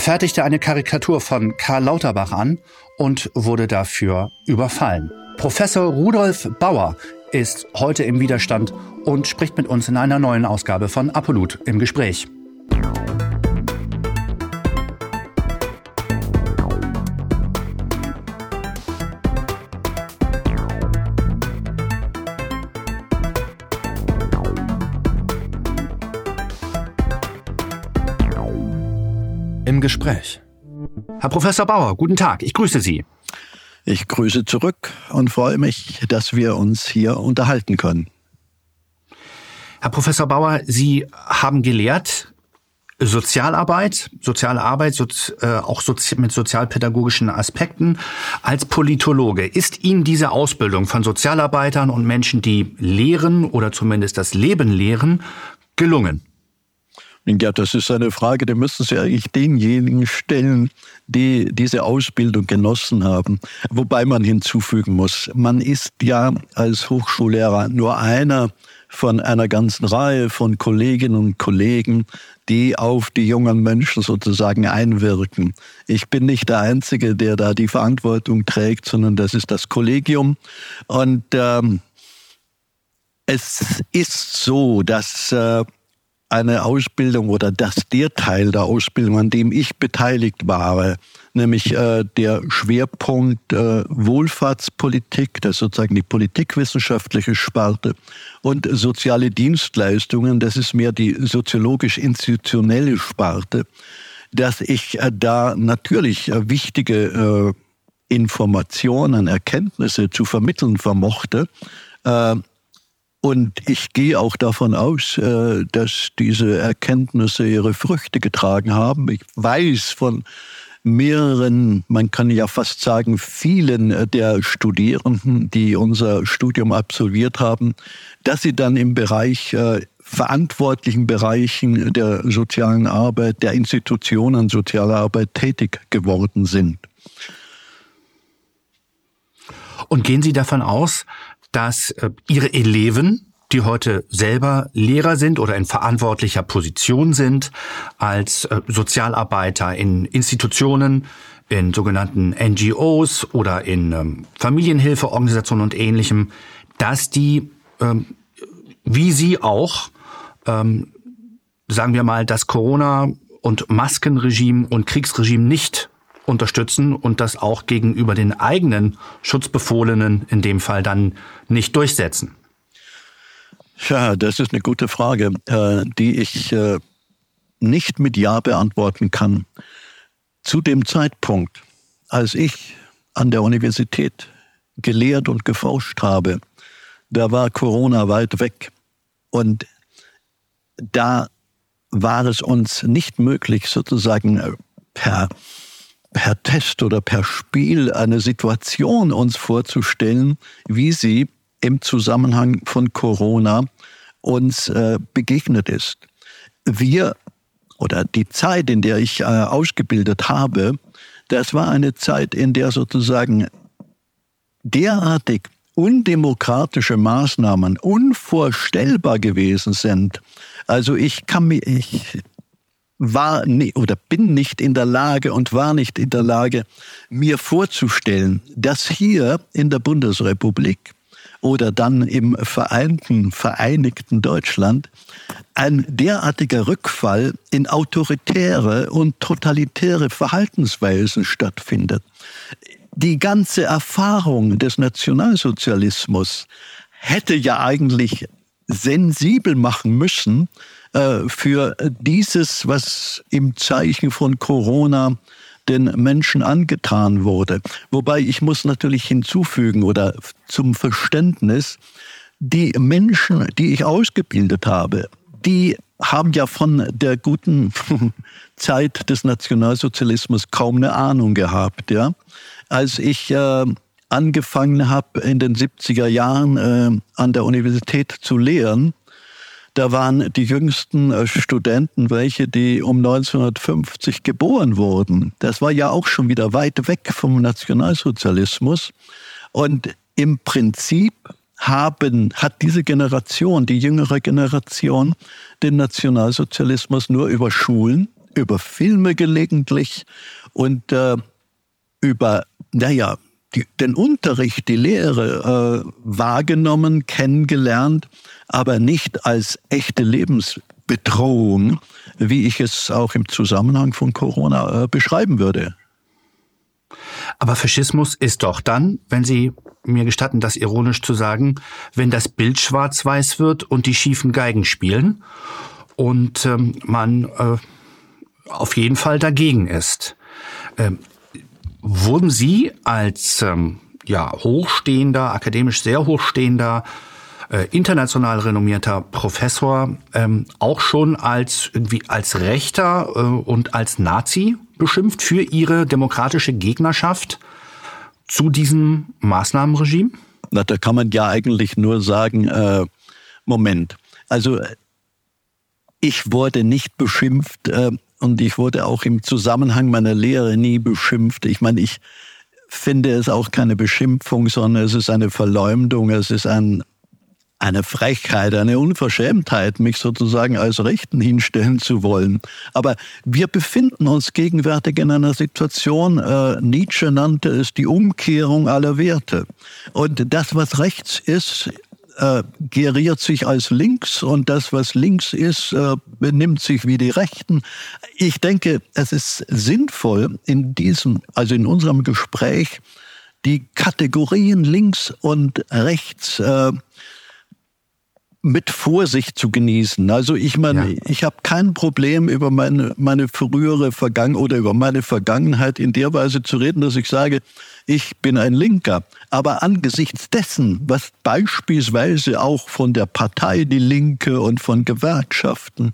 Er fertigte eine Karikatur von Karl Lauterbach an und wurde dafür überfallen. Professor Rudolf Bauer ist heute im Widerstand und spricht mit uns in einer neuen Ausgabe von Apollut im Gespräch. Im Gespräch. Herr Professor Bauer, guten Tag, ich grüße Sie. Ich grüße zurück und freue mich, dass wir uns hier unterhalten können. Herr Professor Bauer, Sie haben gelehrt Sozialarbeit, soziale Arbeit, sozi äh, auch sozi mit sozialpädagogischen Aspekten als Politologe. Ist Ihnen diese Ausbildung von Sozialarbeitern und Menschen, die lehren oder zumindest das Leben lehren, gelungen? Ja, das ist eine Frage, die müssen Sie eigentlich denjenigen stellen, die diese Ausbildung genossen haben. Wobei man hinzufügen muss, man ist ja als Hochschullehrer nur einer von einer ganzen Reihe von Kolleginnen und Kollegen, die auf die jungen Menschen sozusagen einwirken. Ich bin nicht der Einzige, der da die Verantwortung trägt, sondern das ist das Kollegium. Und ähm, es ist so, dass äh, eine Ausbildung oder dass der Teil der Ausbildung, an dem ich beteiligt war, nämlich äh, der Schwerpunkt äh, Wohlfahrtspolitik, das ist sozusagen die politikwissenschaftliche Sparte, und soziale Dienstleistungen, das ist mehr die soziologisch-institutionelle Sparte, dass ich äh, da natürlich äh, wichtige äh, Informationen, Erkenntnisse zu vermitteln vermochte. Und ich gehe auch davon aus, äh, dass diese Erkenntnisse ihre Früchte getragen haben. Ich weiß von mehreren, man kann ja fast sagen, vielen äh, der Studierenden, die unser Studium absolviert haben, dass sie dann im Bereich äh, verantwortlichen Bereichen der sozialen Arbeit, der Institutionen sozialer Arbeit tätig geworden sind. Und gehen Sie davon aus, dass äh, ihre Eleven, die heute selber Lehrer sind oder in verantwortlicher Position sind, als äh, Sozialarbeiter in Institutionen, in sogenannten NGOs oder in ähm, Familienhilfeorganisationen und ähnlichem, dass die, ähm, wie sie auch, ähm, sagen wir mal, das Corona- und Maskenregime und Kriegsregime nicht unterstützen und das auch gegenüber den eigenen Schutzbefohlenen in dem Fall dann nicht durchsetzen? Ja, das ist eine gute Frage, äh, die ich äh, nicht mit Ja beantworten kann. Zu dem Zeitpunkt, als ich an der Universität gelehrt und geforscht habe, da war Corona weit weg. Und da war es uns nicht möglich, sozusagen äh, per per Test oder per Spiel eine Situation uns vorzustellen, wie sie im Zusammenhang von Corona uns äh, begegnet ist. Wir oder die Zeit, in der ich äh, ausgebildet habe, das war eine Zeit, in der sozusagen derartig undemokratische Maßnahmen unvorstellbar gewesen sind. Also ich kann mir, ich war oder bin nicht in der Lage und war nicht in der Lage, mir vorzustellen, dass hier in der Bundesrepublik oder dann im vereinten, vereinigten Deutschland ein derartiger Rückfall in autoritäre und totalitäre Verhaltensweisen stattfindet. Die ganze Erfahrung des Nationalsozialismus hätte ja eigentlich sensibel machen müssen, für dieses, was im Zeichen von Corona den Menschen angetan wurde. Wobei ich muss natürlich hinzufügen oder zum Verständnis, die Menschen, die ich ausgebildet habe, die haben ja von der guten Zeit des Nationalsozialismus kaum eine Ahnung gehabt. Ja? Als ich äh, angefangen habe in den 70er Jahren äh, an der Universität zu lehren, da waren die jüngsten äh, Studenten welche, die um 1950 geboren wurden. Das war ja auch schon wieder weit weg vom Nationalsozialismus. Und im Prinzip haben, hat diese Generation, die jüngere Generation, den Nationalsozialismus nur über Schulen, über Filme gelegentlich und äh, über, naja, die, den Unterricht, die Lehre äh, wahrgenommen, kennengelernt, aber nicht als echte Lebensbedrohung, wie ich es auch im Zusammenhang von Corona äh, beschreiben würde. Aber Faschismus ist doch dann, wenn Sie mir gestatten, das ironisch zu sagen, wenn das Bild schwarz-weiß wird und die schiefen Geigen spielen und ähm, man äh, auf jeden Fall dagegen ist. Ähm, wurden Sie als ähm, ja, hochstehender, akademisch sehr hochstehender, äh, international renommierter Professor ähm, auch schon als irgendwie als Rechter äh, und als Nazi beschimpft für Ihre demokratische Gegnerschaft zu diesem Maßnahmenregime? Na, da kann man ja eigentlich nur sagen, äh, Moment. Also ich wurde nicht beschimpft äh, und ich wurde auch im Zusammenhang meiner Lehre nie beschimpft. Ich meine, ich finde es auch keine Beschimpfung, sondern es ist eine Verleumdung, es ist ein, eine Frechheit, eine Unverschämtheit, mich sozusagen als Rechten hinstellen zu wollen. Aber wir befinden uns gegenwärtig in einer Situation, äh, Nietzsche nannte es die Umkehrung aller Werte. Und das, was rechts ist, äh, geriert sich als links und das, was links ist, äh, benimmt sich wie die Rechten. Ich denke, es ist sinnvoll in diesem, also in unserem Gespräch, die Kategorien links und rechts äh, mit Vorsicht zu genießen. Also ich meine, ja. ich habe kein Problem über meine, meine frühere Vergangenheit oder über meine Vergangenheit in der Weise zu reden, dass ich sage, ich bin ein Linker. Aber angesichts dessen, was beispielsweise auch von der Partei Die Linke und von Gewerkschaften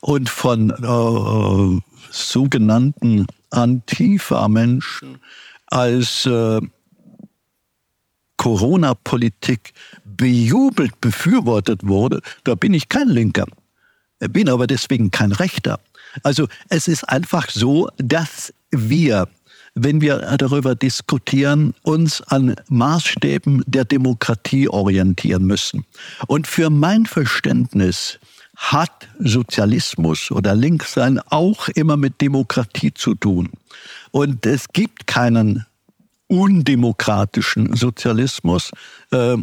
und von äh, sogenannten Antifa-Menschen als äh, Corona-Politik bejubelt befürwortet wurde, da bin ich kein Linker. Bin aber deswegen kein Rechter. Also es ist einfach so, dass wir, wenn wir darüber diskutieren, uns an Maßstäben der Demokratie orientieren müssen. Und für mein Verständnis hat Sozialismus oder Linkssein auch immer mit Demokratie zu tun. Und es gibt keinen undemokratischen Sozialismus. Äh,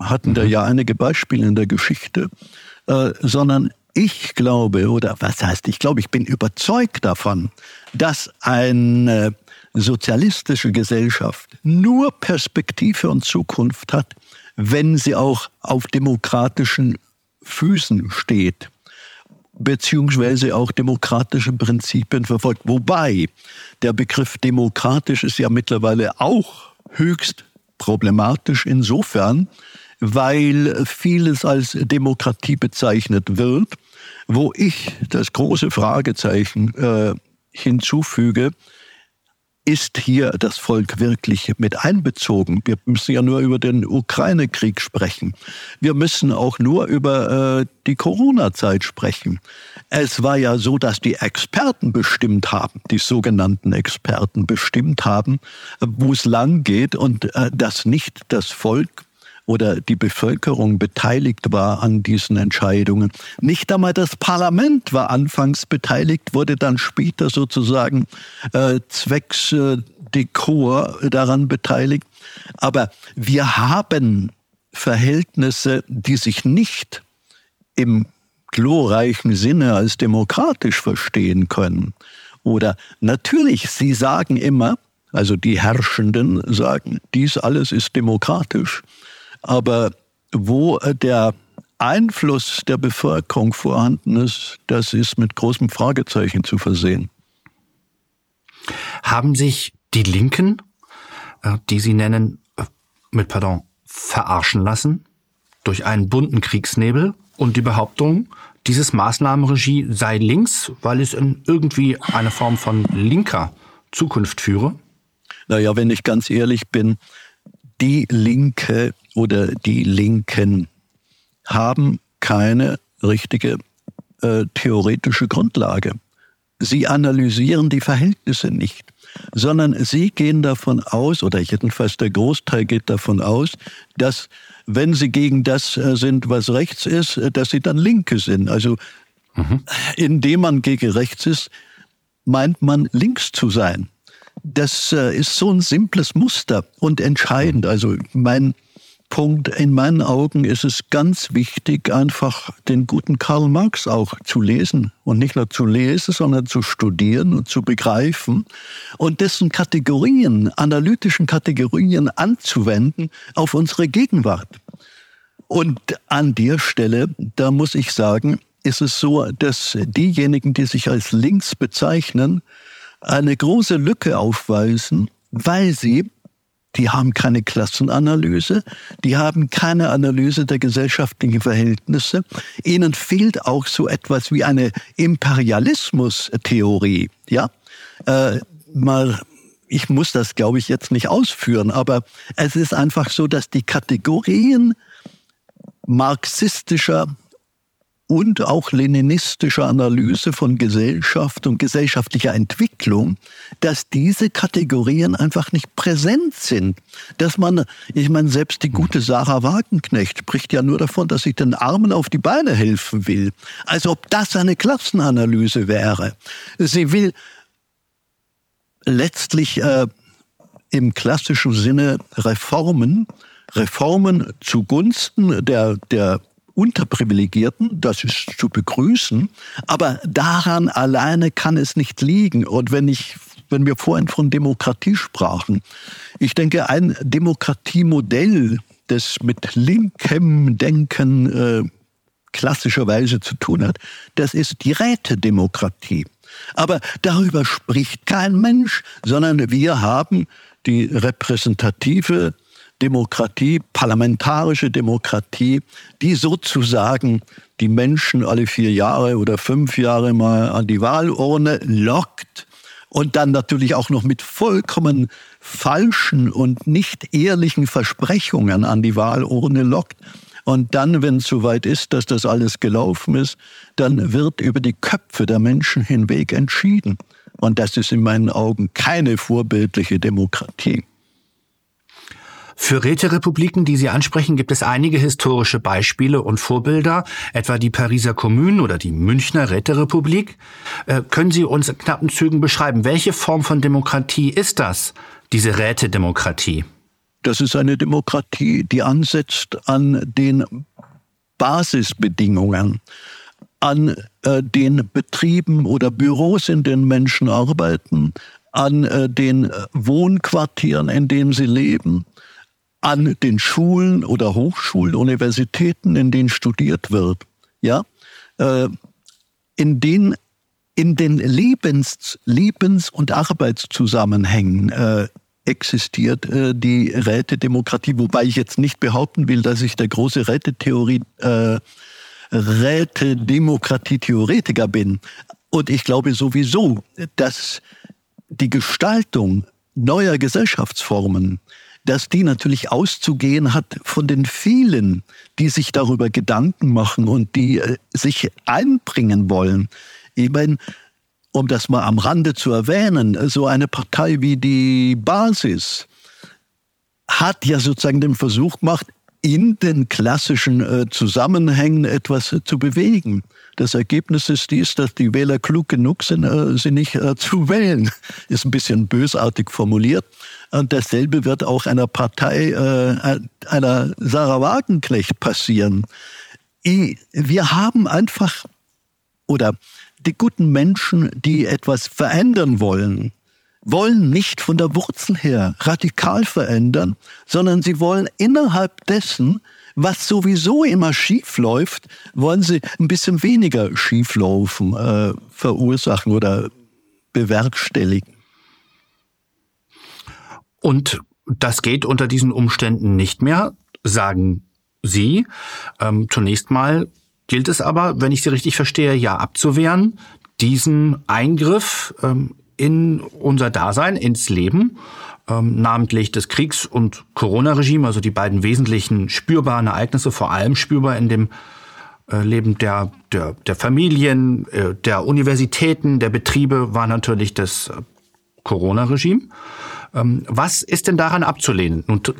hatten da mhm. ja einige Beispiele in der Geschichte, äh, sondern ich glaube, oder was heißt, ich glaube, ich bin überzeugt davon, dass eine sozialistische Gesellschaft nur Perspektive und Zukunft hat, wenn sie auch auf demokratischen Füßen steht, beziehungsweise auch demokratische Prinzipien verfolgt. Wobei der Begriff demokratisch ist ja mittlerweile auch höchst problematisch insofern, weil vieles als Demokratie bezeichnet wird, wo ich das große Fragezeichen äh, hinzufüge, ist hier das Volk wirklich mit einbezogen? Wir müssen ja nur über den Ukraine-Krieg sprechen. Wir müssen auch nur über äh, die Corona-Zeit sprechen. Es war ja so, dass die Experten bestimmt haben, die sogenannten Experten bestimmt haben, wo es lang geht und äh, dass nicht das Volk oder die Bevölkerung beteiligt war an diesen Entscheidungen. Nicht einmal das Parlament war anfangs beteiligt, wurde dann später sozusagen äh, zwecks äh, Dekor daran beteiligt. Aber wir haben Verhältnisse, die sich nicht im glorreichen Sinne als demokratisch verstehen können. Oder natürlich, Sie sagen immer, also die Herrschenden sagen, dies alles ist demokratisch. Aber wo äh, der Einfluss der Bevölkerung vorhanden ist, das ist mit großem Fragezeichen zu versehen. Haben sich die Linken, äh, die Sie nennen, äh, mit Pardon, verarschen lassen durch einen bunten Kriegsnebel und die Behauptung, dieses Maßnahmenregie sei links, weil es in irgendwie eine Form von linker Zukunft führe? Naja, wenn ich ganz ehrlich bin, die Linke oder die Linken haben keine richtige äh, theoretische Grundlage. Sie analysieren die Verhältnisse nicht, sondern sie gehen davon aus, oder jedenfalls der Großteil geht davon aus, dass wenn sie gegen das äh, sind, was rechts ist, äh, dass sie dann Linke sind. Also mhm. indem man gegen rechts ist, meint man links zu sein. Das äh, ist so ein simples Muster und entscheidend. Also mein Punkt, in meinen Augen ist es ganz wichtig, einfach den guten Karl Marx auch zu lesen. Und nicht nur zu lesen, sondern zu studieren und zu begreifen und dessen Kategorien, analytischen Kategorien anzuwenden auf unsere Gegenwart. Und an der Stelle, da muss ich sagen, ist es so, dass diejenigen, die sich als links bezeichnen, eine große Lücke aufweisen, weil sie die haben keine Klassenanalyse, die haben keine Analyse der gesellschaftlichen Verhältnisse. Ihnen fehlt auch so etwas wie eine Imperialismus-Theorie. Ja, äh, mal ich muss das, glaube ich, jetzt nicht ausführen, aber es ist einfach so, dass die Kategorien marxistischer und auch leninistischer Analyse von Gesellschaft und gesellschaftlicher Entwicklung, dass diese Kategorien einfach nicht präsent sind. Dass man, ich meine, selbst die gute Sarah Wagenknecht spricht ja nur davon, dass ich den Armen auf die Beine helfen will. Als ob das eine Klassenanalyse wäre. Sie will letztlich äh, im klassischen Sinne Reformen, Reformen zugunsten der, der Unterprivilegierten, das ist zu begrüßen, aber daran alleine kann es nicht liegen. Und wenn ich wenn wir vorhin von Demokratie sprachen, ich denke, ein Demokratiemodell, das mit linkem Denken äh, klassischerweise zu tun hat, das ist die Rätedemokratie. Aber darüber spricht kein Mensch, sondern wir haben die repräsentative Demokratie, parlamentarische Demokratie, die sozusagen die Menschen alle vier Jahre oder fünf Jahre mal an die Wahlurne lockt und dann natürlich auch noch mit vollkommen falschen und nicht ehrlichen Versprechungen an die Wahlurne lockt. Und dann, wenn es soweit ist, dass das alles gelaufen ist, dann wird über die Köpfe der Menschen hinweg entschieden. Und das ist in meinen Augen keine vorbildliche Demokratie. Für Räterepubliken, die Sie ansprechen, gibt es einige historische Beispiele und Vorbilder, etwa die Pariser Kommune oder die Münchner Räterepublik. Äh, können Sie uns in knappen Zügen beschreiben, welche Form von Demokratie ist das, diese Rätedemokratie? Das ist eine Demokratie, die ansetzt an den Basisbedingungen, an äh, den Betrieben oder Büros, in denen Menschen arbeiten, an äh, den äh, Wohnquartieren, in denen sie leben, an den Schulen oder Hochschulen, Universitäten, in denen studiert wird, ja, äh, in den in den Lebens, Lebens- und Arbeitszusammenhängen äh, existiert äh, die Rätedemokratie, wobei ich jetzt nicht behaupten will, dass ich der große Rätetheorie, äh, Rätedemokratie-Theoretiker bin. Und ich glaube sowieso, dass die Gestaltung neuer Gesellschaftsformen dass die natürlich auszugehen hat von den vielen, die sich darüber Gedanken machen und die äh, sich einbringen wollen. Ich meine, um das mal am Rande zu erwähnen, so eine Partei wie die Basis hat ja sozusagen den Versuch gemacht, in den klassischen äh, Zusammenhängen etwas äh, zu bewegen. Das Ergebnis ist dies, dass die Wähler klug genug sind, sie nicht zu wählen. Ist ein bisschen bösartig formuliert. Und dasselbe wird auch einer Partei, äh, einer Sarah Wagenknecht passieren. Wir haben einfach, oder die guten Menschen, die etwas verändern wollen, wollen nicht von der Wurzel her radikal verändern, sondern sie wollen innerhalb dessen, was sowieso immer schief läuft, wollen sie ein bisschen weniger schieflaufen äh, verursachen oder bewerkstelligen. Und das geht unter diesen Umständen nicht mehr, sagen Sie. Ähm, zunächst mal gilt es aber, wenn ich Sie richtig verstehe, ja abzuwehren, diesen Eingriff ähm, in unser Dasein, ins Leben, ähm, namentlich des Kriegs- und Corona-Regime, also die beiden wesentlichen spürbaren Ereignisse, vor allem spürbar in dem äh, Leben der, der, der Familien, äh, der Universitäten, der Betriebe, war natürlich das äh, Corona-Regime. Ähm, was ist denn daran abzulehnen? Und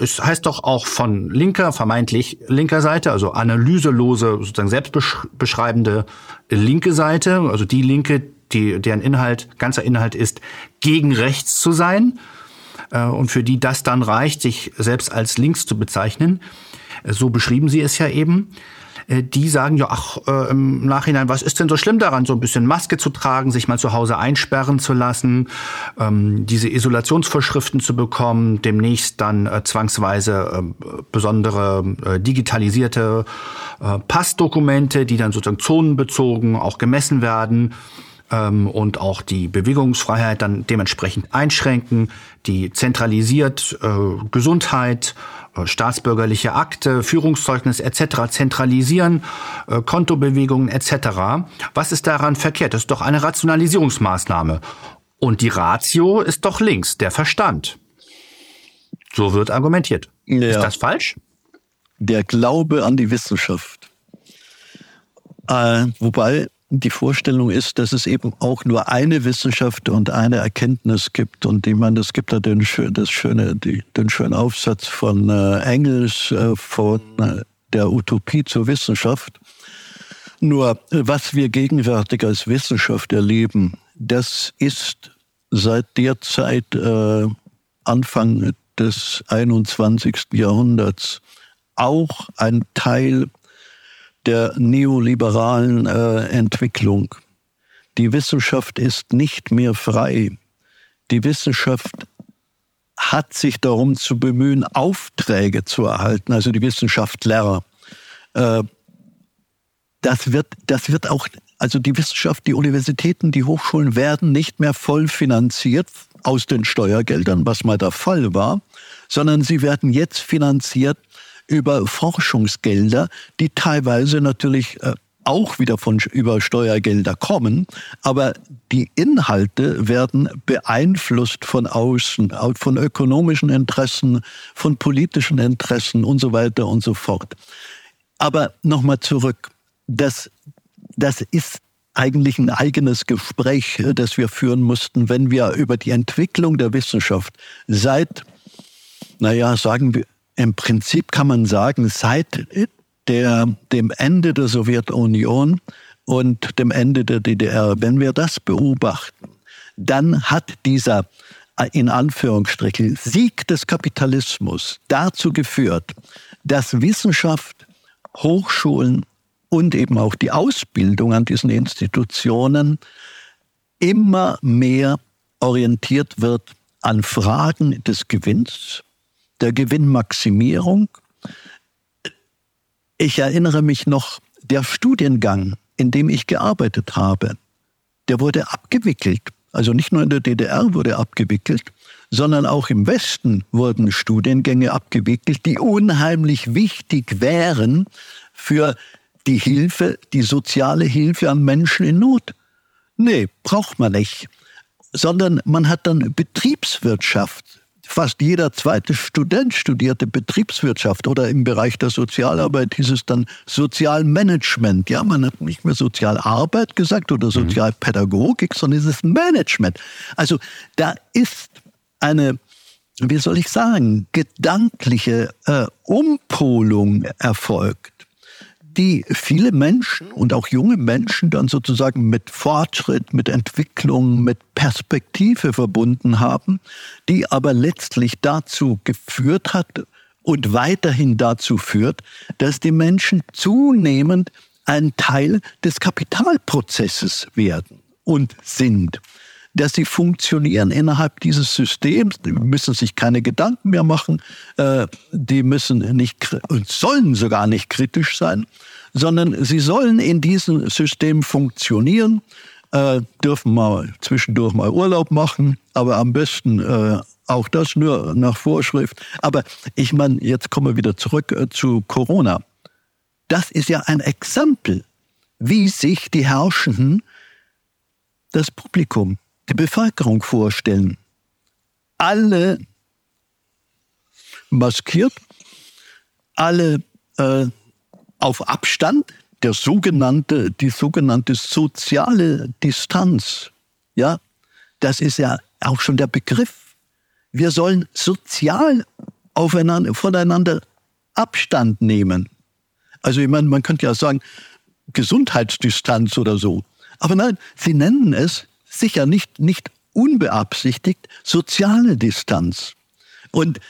es heißt doch auch von linker, vermeintlich linker Seite, also analyselose, sozusagen selbstbeschreibende linke Seite, also die Linke, die, deren Inhalt, ganzer Inhalt ist, gegen rechts zu sein äh, und für die das dann reicht, sich selbst als links zu bezeichnen. So beschrieben sie es ja eben. Äh, die sagen ja, ach, äh, im Nachhinein, was ist denn so schlimm daran, so ein bisschen Maske zu tragen, sich mal zu Hause einsperren zu lassen, ähm, diese Isolationsvorschriften zu bekommen, demnächst dann äh, zwangsweise äh, besondere digitalisierte Passdokumente, die dann sozusagen zonenbezogen auch gemessen werden ähm, und auch die Bewegungsfreiheit dann dementsprechend einschränken, die zentralisiert Gesundheit, staatsbürgerliche Akte, Führungszeugnis etc. zentralisieren, äh, Kontobewegungen etc. Was ist daran verkehrt? Das ist doch eine Rationalisierungsmaßnahme. Und die Ratio ist doch links, der Verstand. So wird argumentiert. Ja. Ist das falsch? Der Glaube an die Wissenschaft. Äh, wobei die Vorstellung ist, dass es eben auch nur eine Wissenschaft und eine Erkenntnis gibt. Und ich meine, es gibt da den, das schöne, den schönen Aufsatz von äh, Engels äh, von äh, der Utopie zur Wissenschaft. Nur was wir gegenwärtig als Wissenschaft erleben, das ist seit der Zeit äh, Anfang des 21. Jahrhunderts auch ein Teil der neoliberalen äh, Entwicklung. Die Wissenschaft ist nicht mehr frei. Die Wissenschaft hat sich darum zu bemühen, Aufträge zu erhalten, also die Wissenschaftler. Äh, das wird, das wird auch, also die Wissenschaft, die Universitäten, die Hochschulen werden nicht mehr voll finanziert aus den Steuergeldern, was mal der Fall war, sondern sie werden jetzt finanziert über Forschungsgelder, die teilweise natürlich äh, auch wieder von über Steuergelder kommen, aber die Inhalte werden beeinflusst von außen, von ökonomischen Interessen, von politischen Interessen und so weiter und so fort. Aber nochmal zurück, das, das ist eigentlich ein eigenes Gespräch, äh, das wir führen mussten, wenn wir über die Entwicklung der Wissenschaft seit, naja, sagen wir, im Prinzip kann man sagen, seit der, dem Ende der Sowjetunion und dem Ende der DDR, wenn wir das beobachten, dann hat dieser in Anführungsstrichen Sieg des Kapitalismus dazu geführt, dass Wissenschaft, Hochschulen und eben auch die Ausbildung an diesen Institutionen immer mehr orientiert wird an Fragen des Gewinns, der Gewinnmaximierung. Ich erinnere mich noch, der Studiengang, in dem ich gearbeitet habe, der wurde abgewickelt. Also nicht nur in der DDR wurde abgewickelt, sondern auch im Westen wurden Studiengänge abgewickelt, die unheimlich wichtig wären für die Hilfe, die soziale Hilfe an Menschen in Not. Nee, braucht man nicht. Sondern man hat dann Betriebswirtschaft fast jeder zweite Student studierte Betriebswirtschaft oder im Bereich der Sozialarbeit hieß es dann Sozialmanagement. Ja, man hat nicht mehr Sozialarbeit gesagt oder mhm. Sozialpädagogik, sondern es ist Management. Also da ist eine, wie soll ich sagen, gedankliche äh, Umpolung erfolgt die viele Menschen und auch junge Menschen dann sozusagen mit Fortschritt, mit Entwicklung, mit Perspektive verbunden haben, die aber letztlich dazu geführt hat und weiterhin dazu führt, dass die Menschen zunehmend ein Teil des Kapitalprozesses werden und sind dass sie funktionieren innerhalb dieses Systems. Die müssen sich keine Gedanken mehr machen. Äh, die müssen nicht und sollen sogar nicht kritisch sein, sondern sie sollen in diesem System funktionieren, äh, dürfen mal zwischendurch mal Urlaub machen, aber am besten äh, auch das nur nach Vorschrift. Aber ich meine, jetzt kommen wir wieder zurück zu Corona. Das ist ja ein Exempel, wie sich die Herrschenden das Publikum die Bevölkerung vorstellen. Alle maskiert, alle äh, auf Abstand, der sogenannte, die sogenannte soziale Distanz. Ja, das ist ja auch schon der Begriff. Wir sollen sozial aufeinander, voneinander Abstand nehmen. Also ich meine, man könnte ja sagen, Gesundheitsdistanz oder so. Aber nein, sie nennen es sicher nicht, nicht unbeabsichtigt soziale Distanz. Und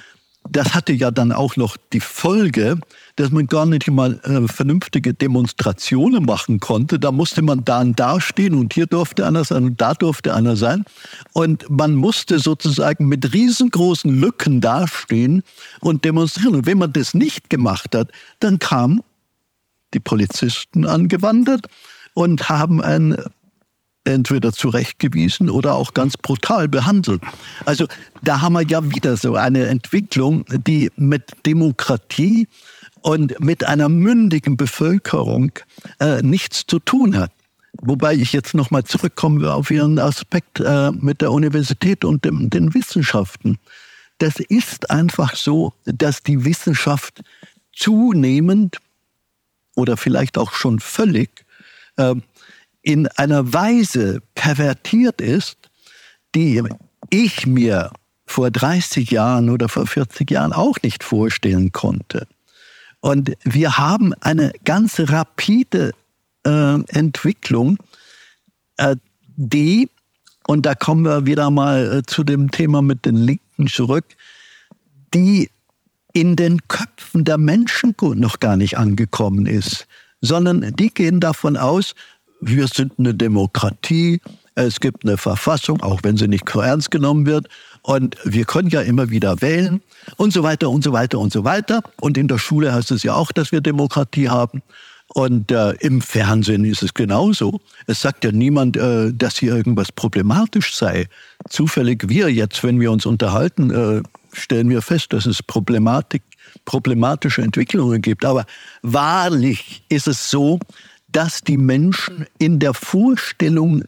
das hatte ja dann auch noch die Folge, dass man gar nicht mal äh, vernünftige Demonstrationen machen konnte. Da musste man da und da stehen und hier durfte einer sein und da durfte einer sein. Und man musste sozusagen mit riesengroßen Lücken dastehen und demonstrieren. Und wenn man das nicht gemacht hat, dann kamen die Polizisten angewandert und haben ein entweder zurechtgewiesen oder auch ganz brutal behandelt. Also da haben wir ja wieder so eine Entwicklung, die mit Demokratie und mit einer mündigen Bevölkerung äh, nichts zu tun hat. Wobei ich jetzt nochmal zurückkomme auf Ihren Aspekt äh, mit der Universität und dem, den Wissenschaften. Das ist einfach so, dass die Wissenschaft zunehmend oder vielleicht auch schon völlig äh, in einer Weise pervertiert ist, die ich mir vor 30 Jahren oder vor 40 Jahren auch nicht vorstellen konnte. Und wir haben eine ganz rapide äh, Entwicklung, äh, die, und da kommen wir wieder mal äh, zu dem Thema mit den Linken zurück, die in den Köpfen der Menschen noch gar nicht angekommen ist, sondern die gehen davon aus, wir sind eine Demokratie, es gibt eine Verfassung, auch wenn sie nicht ernst genommen wird. Und wir können ja immer wieder wählen und so weiter und so weiter und so weiter. Und in der Schule heißt es ja auch, dass wir Demokratie haben. Und äh, im Fernsehen ist es genauso. Es sagt ja niemand, äh, dass hier irgendwas problematisch sei. Zufällig wir jetzt, wenn wir uns unterhalten, äh, stellen wir fest, dass es problematische Entwicklungen gibt. Aber wahrlich ist es so, dass die Menschen in der Vorstellung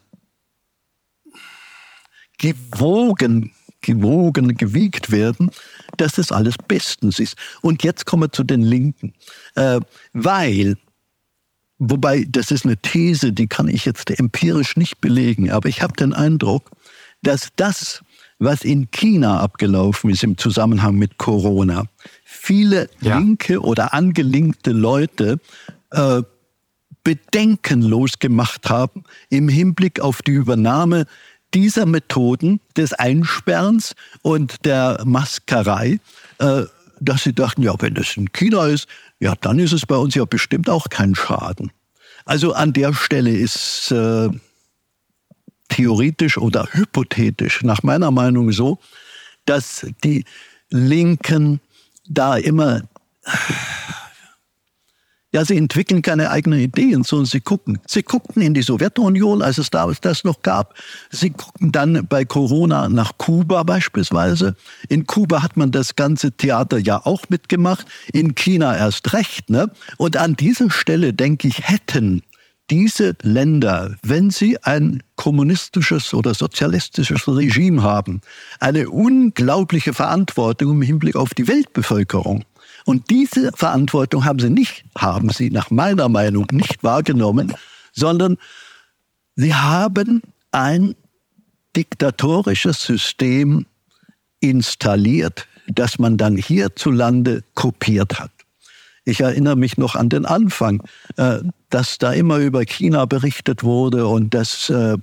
gewogen, gewogen, gewiegt werden, dass das alles bestens ist. Und jetzt kommen wir zu den Linken. Äh, weil, wobei das ist eine These, die kann ich jetzt empirisch nicht belegen, aber ich habe den Eindruck, dass das, was in China abgelaufen ist im Zusammenhang mit Corona, viele ja. linke oder angelinkte Leute äh, bedenkenlos gemacht haben im Hinblick auf die Übernahme dieser Methoden des Einsperrens und der Maskerei, äh, dass sie dachten, ja, wenn das in China ist, ja, dann ist es bei uns ja bestimmt auch kein Schaden. Also an der Stelle ist äh, theoretisch oder hypothetisch nach meiner Meinung so, dass die Linken da immer ja, sie entwickeln keine eigenen Ideen, sondern sie gucken. Sie guckten in die Sowjetunion, als es damals das noch gab. Sie gucken dann bei Corona nach Kuba beispielsweise. In Kuba hat man das ganze Theater ja auch mitgemacht, in China erst recht. Ne? Und an dieser Stelle, denke ich, hätten diese Länder, wenn sie ein kommunistisches oder sozialistisches Regime haben, eine unglaubliche Verantwortung im Hinblick auf die Weltbevölkerung. Und diese Verantwortung haben sie nicht, haben sie nach meiner Meinung nicht wahrgenommen, sondern sie haben ein diktatorisches System installiert, das man dann hierzulande kopiert hat. Ich erinnere mich noch an den Anfang, äh, dass da immer über China berichtet wurde und dass äh,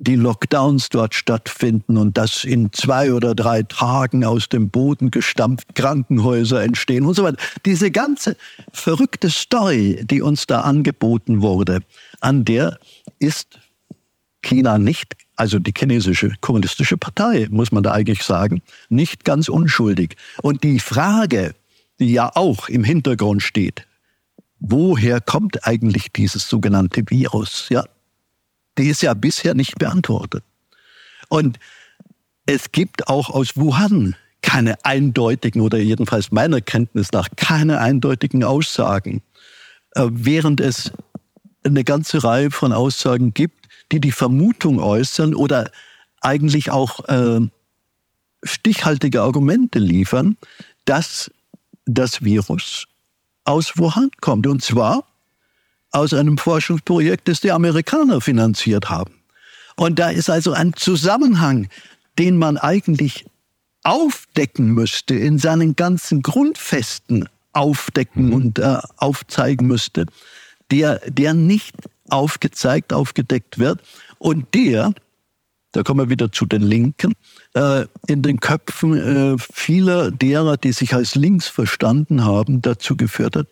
die Lockdowns dort stattfinden und dass in zwei oder drei Tagen aus dem Boden gestampft Krankenhäuser entstehen und so weiter. Diese ganze verrückte Story, die uns da angeboten wurde, an der ist China nicht, also die chinesische kommunistische Partei, muss man da eigentlich sagen, nicht ganz unschuldig. Und die Frage, die ja auch im Hintergrund steht, woher kommt eigentlich dieses sogenannte Virus? Ja, die ist ja bisher nicht beantwortet. Und es gibt auch aus Wuhan keine eindeutigen oder jedenfalls meiner Kenntnis nach keine eindeutigen Aussagen, äh, während es eine ganze Reihe von Aussagen gibt, die die Vermutung äußern oder eigentlich auch äh, stichhaltige Argumente liefern, dass das Virus aus Wuhan kommt. Und zwar aus einem Forschungsprojekt, das die Amerikaner finanziert haben. Und da ist also ein Zusammenhang, den man eigentlich aufdecken müsste, in seinen ganzen Grundfesten aufdecken mhm. und äh, aufzeigen müsste, der, der nicht aufgezeigt, aufgedeckt wird und der, da kommen wir wieder zu den Linken, äh, in den Köpfen äh, vieler derer, die sich als links verstanden haben, dazu geführt hat,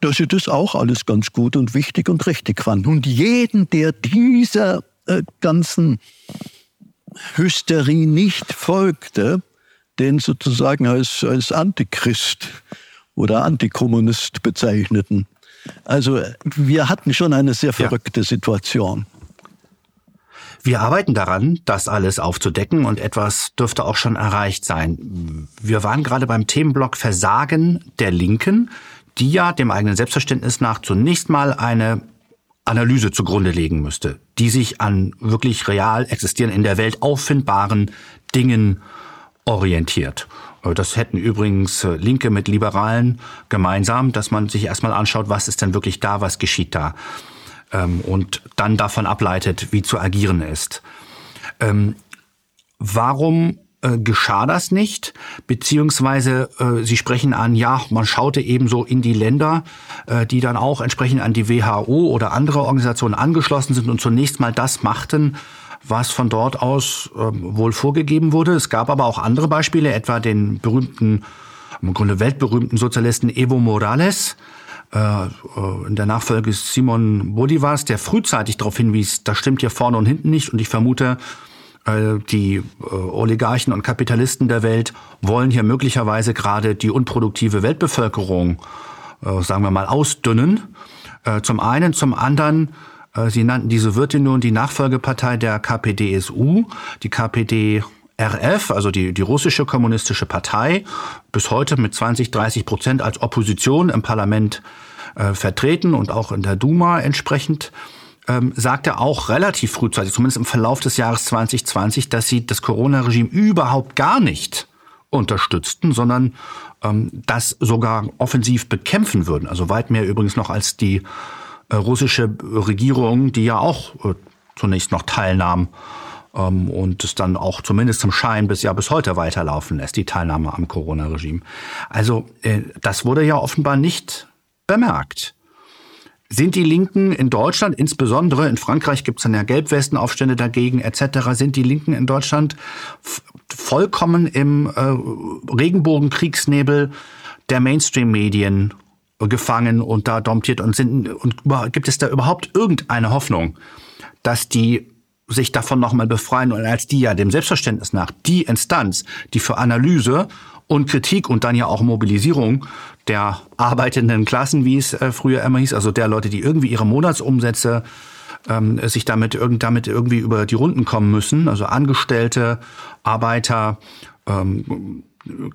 dass sie das auch alles ganz gut und wichtig und richtig fanden. Und jeden, der dieser äh, ganzen Hysterie nicht folgte, den sozusagen als, als Antichrist oder Antikommunist bezeichneten. Also wir hatten schon eine sehr verrückte ja. Situation. Wir arbeiten daran, das alles aufzudecken und etwas dürfte auch schon erreicht sein. Wir waren gerade beim Themenblock Versagen der Linken, die ja dem eigenen Selbstverständnis nach zunächst mal eine Analyse zugrunde legen müsste, die sich an wirklich real existierenden, in der Welt auffindbaren Dingen orientiert. Das hätten übrigens äh, Linke mit Liberalen gemeinsam, dass man sich erstmal anschaut, was ist denn wirklich da, was geschieht da. Ähm, und dann davon ableitet, wie zu agieren ist. Ähm, warum äh, geschah das nicht? Beziehungsweise äh, Sie sprechen an, ja, man schaute ebenso in die Länder, äh, die dann auch entsprechend an die WHO oder andere Organisationen angeschlossen sind und zunächst mal das machten, was von dort aus ähm, wohl vorgegeben wurde. Es gab aber auch andere Beispiele, etwa den berühmten, im Grunde weltberühmten Sozialisten Evo Morales, äh, äh, in der Nachfolge Simon Bolivars, der frühzeitig darauf hinwies, das stimmt hier vorne und hinten nicht. Und ich vermute, die Oligarchen und Kapitalisten der Welt wollen hier möglicherweise gerade die unproduktive Weltbevölkerung, sagen wir mal, ausdünnen. Zum einen, zum anderen äh, sie nannten die Sowjetunion die Nachfolgepartei der KPDSU, die KPD RF, also die, die russische kommunistische Partei, bis heute mit 20, 30 Prozent als Opposition im Parlament äh, vertreten und auch in der Duma entsprechend, ähm, sagte auch relativ frühzeitig, zumindest im Verlauf des Jahres 2020, dass sie das Corona-Regime überhaupt gar nicht unterstützten, sondern ähm, das sogar offensiv bekämpfen würden. Also weit mehr übrigens noch als die äh, russische Regierung, die ja auch äh, zunächst noch teilnahm ähm, und es dann auch zumindest zum Schein bis ja bis heute weiterlaufen lässt, die Teilnahme am Corona-Regime. Also äh, das wurde ja offenbar nicht bemerkt. Sind die Linken in Deutschland, insbesondere in Frankreich gibt es dann ja Gelbwestenaufstände dagegen etc., sind die Linken in Deutschland vollkommen im äh, Regenbogenkriegsnebel der Mainstream-Medien gefangen und da domptiert und sind und gibt es da überhaupt irgendeine Hoffnung, dass die sich davon nochmal befreien und als die ja dem Selbstverständnis nach die Instanz, die für Analyse und Kritik und dann ja auch Mobilisierung der arbeitenden Klassen, wie es äh, früher immer hieß, also der Leute, die irgendwie ihre Monatsumsätze ähm, sich damit, irgend, damit irgendwie über die Runden kommen müssen, also Angestellte, Arbeiter, ähm,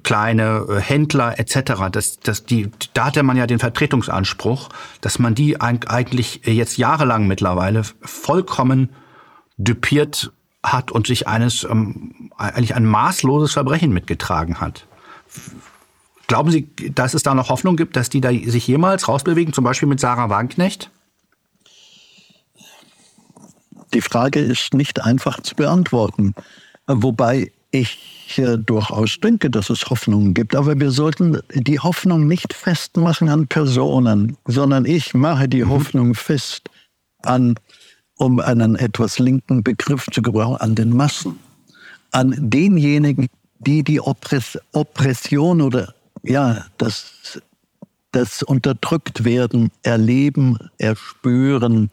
kleine äh, Händler etc. Das, das, die, da hatte man ja den Vertretungsanspruch, dass man die eigentlich jetzt jahrelang mittlerweile vollkommen düpiert hat und sich eines ähm, eigentlich ein maßloses Verbrechen mitgetragen hat. Glauben Sie, dass es da noch Hoffnung gibt, dass die da sich jemals rausbewegen, zum Beispiel mit Sarah Wagenknecht? Die Frage ist nicht einfach zu beantworten. Wobei ich äh, durchaus denke, dass es Hoffnungen gibt. Aber wir sollten die Hoffnung nicht festmachen an Personen, sondern ich mache die mhm. Hoffnung fest an, um einen etwas linken Begriff zu gebrauchen, an den Massen. An denjenigen, die die Oppress Oppression oder ja, das, das unterdrückt werden, erleben, erspüren,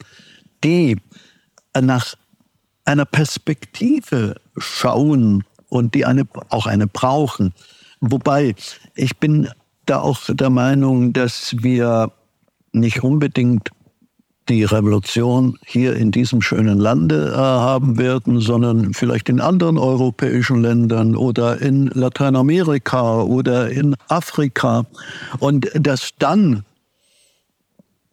die nach einer Perspektive schauen, und die eine, auch eine brauchen. Wobei ich bin da auch der Meinung, dass wir nicht unbedingt die Revolution hier in diesem schönen Lande äh, haben werden, sondern vielleicht in anderen europäischen Ländern oder in Lateinamerika oder in Afrika. Und dass dann,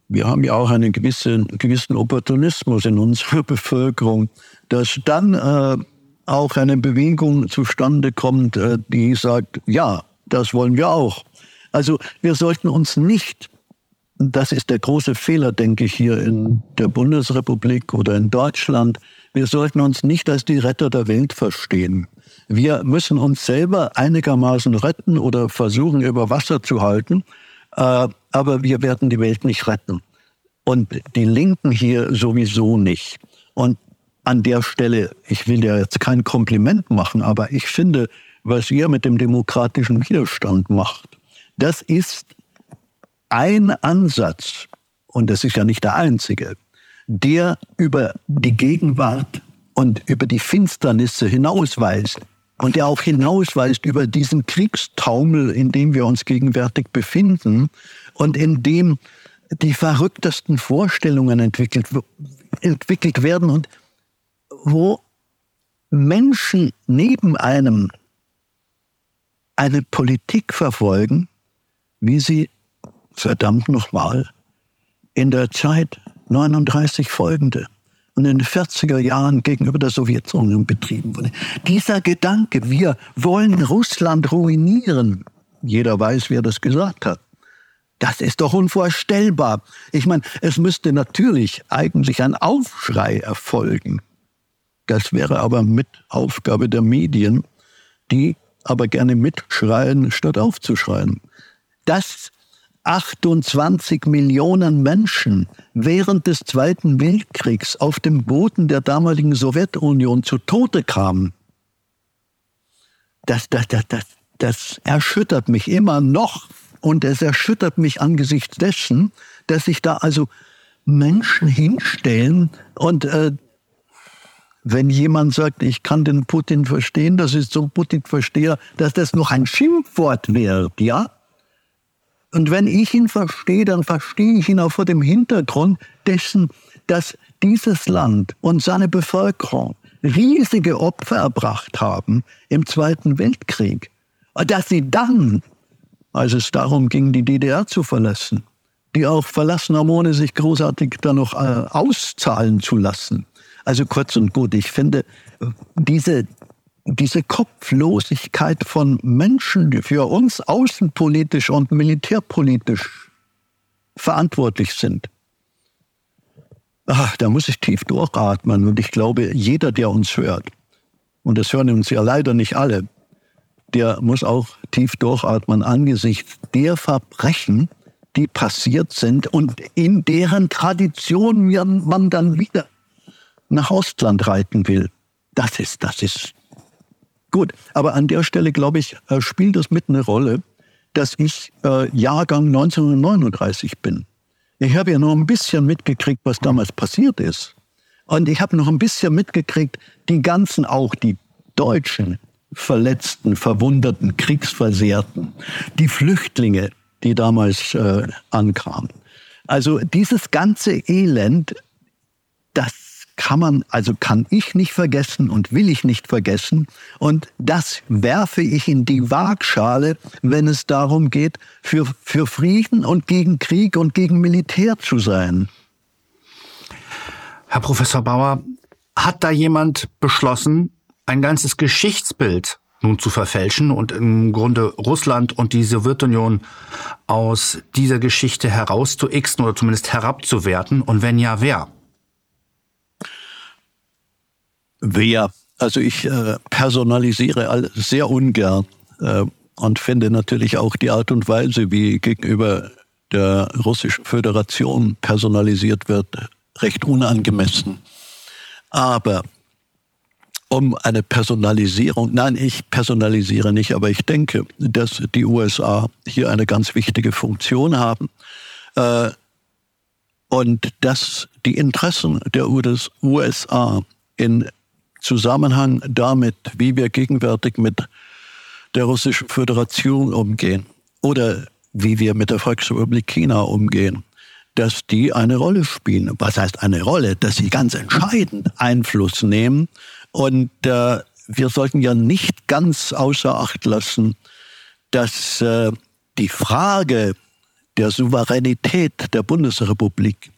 wir haben ja auch einen gewissen, gewissen Opportunismus in unserer Bevölkerung, dass dann äh, auch eine Bewegung zustande kommt, äh, die sagt, ja, das wollen wir auch. Also wir sollten uns nicht, das ist der große Fehler, denke ich, hier in der Bundesrepublik oder in Deutschland, wir sollten uns nicht als die Retter der Welt verstehen. Wir müssen uns selber einigermaßen retten oder versuchen, über Wasser zu halten, äh, aber wir werden die Welt nicht retten. Und die Linken hier sowieso nicht. Und an der Stelle, ich will ja jetzt kein Kompliment machen, aber ich finde, was ihr mit dem demokratischen Widerstand macht, das ist ein Ansatz, und das ist ja nicht der einzige, der über die Gegenwart und über die Finsternisse hinausweist und der auch hinausweist über diesen Kriegstaumel, in dem wir uns gegenwärtig befinden und in dem die verrücktesten Vorstellungen entwickelt, entwickelt werden und wo Menschen neben einem eine Politik verfolgen, wie sie, verdammt nochmal, in der Zeit 39 folgende und in den 40er Jahren gegenüber der Sowjetunion betrieben wurde. Dieser Gedanke, wir wollen Russland ruinieren, jeder weiß, wer das gesagt hat. Das ist doch unvorstellbar. Ich meine, es müsste natürlich eigentlich ein Aufschrei erfolgen. Das wäre aber mit Aufgabe der Medien, die aber gerne mitschreien, statt aufzuschreien. Dass 28 Millionen Menschen während des Zweiten Weltkriegs auf dem Boden der damaligen Sowjetunion zu Tode kamen, das, das, das, das, das erschüttert mich immer noch und es erschüttert mich angesichts dessen, dass sich da also Menschen hinstellen und äh, wenn jemand sagt, ich kann den Putin verstehen, das ist so Putin-Versteher, dass das noch ein Schimpfwort wird, ja? Und wenn ich ihn verstehe, dann verstehe ich ihn auch vor dem Hintergrund dessen, dass dieses Land und seine Bevölkerung riesige Opfer erbracht haben im Zweiten Weltkrieg. Und dass sie dann, als es darum ging, die DDR zu verlassen, die auch verlassen haben, ohne sich großartig da noch äh, auszahlen zu lassen, also kurz und gut, ich finde, diese, diese Kopflosigkeit von Menschen, die für uns außenpolitisch und militärpolitisch verantwortlich sind, ach, da muss ich tief durchatmen. Und ich glaube, jeder, der uns hört, und das hören uns ja leider nicht alle, der muss auch tief durchatmen angesichts der Verbrechen, die passiert sind und in deren Tradition man dann wieder nach Ostland reiten will. Das ist, das ist gut. Aber an der Stelle, glaube ich, äh, spielt es mit eine Rolle, dass ich äh, Jahrgang 1939 bin. Ich habe ja noch ein bisschen mitgekriegt, was damals passiert ist. Und ich habe noch ein bisschen mitgekriegt, die ganzen, auch die Deutschen, Verletzten, Verwundeten, Kriegsversehrten, die Flüchtlinge, die damals äh, ankamen. Also dieses ganze Elend, das kann man, also kann ich nicht vergessen und will ich nicht vergessen. Und das werfe ich in die Waagschale, wenn es darum geht, für, für Frieden und gegen Krieg und gegen Militär zu sein. Herr Professor Bauer, hat da jemand beschlossen, ein ganzes Geschichtsbild nun zu verfälschen und im Grunde Russland und die Sowjetunion aus dieser Geschichte herauszuixen oder zumindest herabzuwerten? Und wenn ja, wer? Wer? Also ich äh, personalisiere sehr ungern äh, und finde natürlich auch die Art und Weise, wie gegenüber der Russischen Föderation personalisiert wird, recht unangemessen. Aber um eine Personalisierung, nein, ich personalisiere nicht, aber ich denke, dass die USA hier eine ganz wichtige Funktion haben äh, und dass die Interessen der USA in Zusammenhang damit, wie wir gegenwärtig mit der Russischen Föderation umgehen oder wie wir mit der Volksrepublik China umgehen, dass die eine Rolle spielen. Was heißt eine Rolle? Dass sie ganz entscheidend Einfluss nehmen. Und äh, wir sollten ja nicht ganz außer Acht lassen, dass äh, die Frage der Souveränität der Bundesrepublik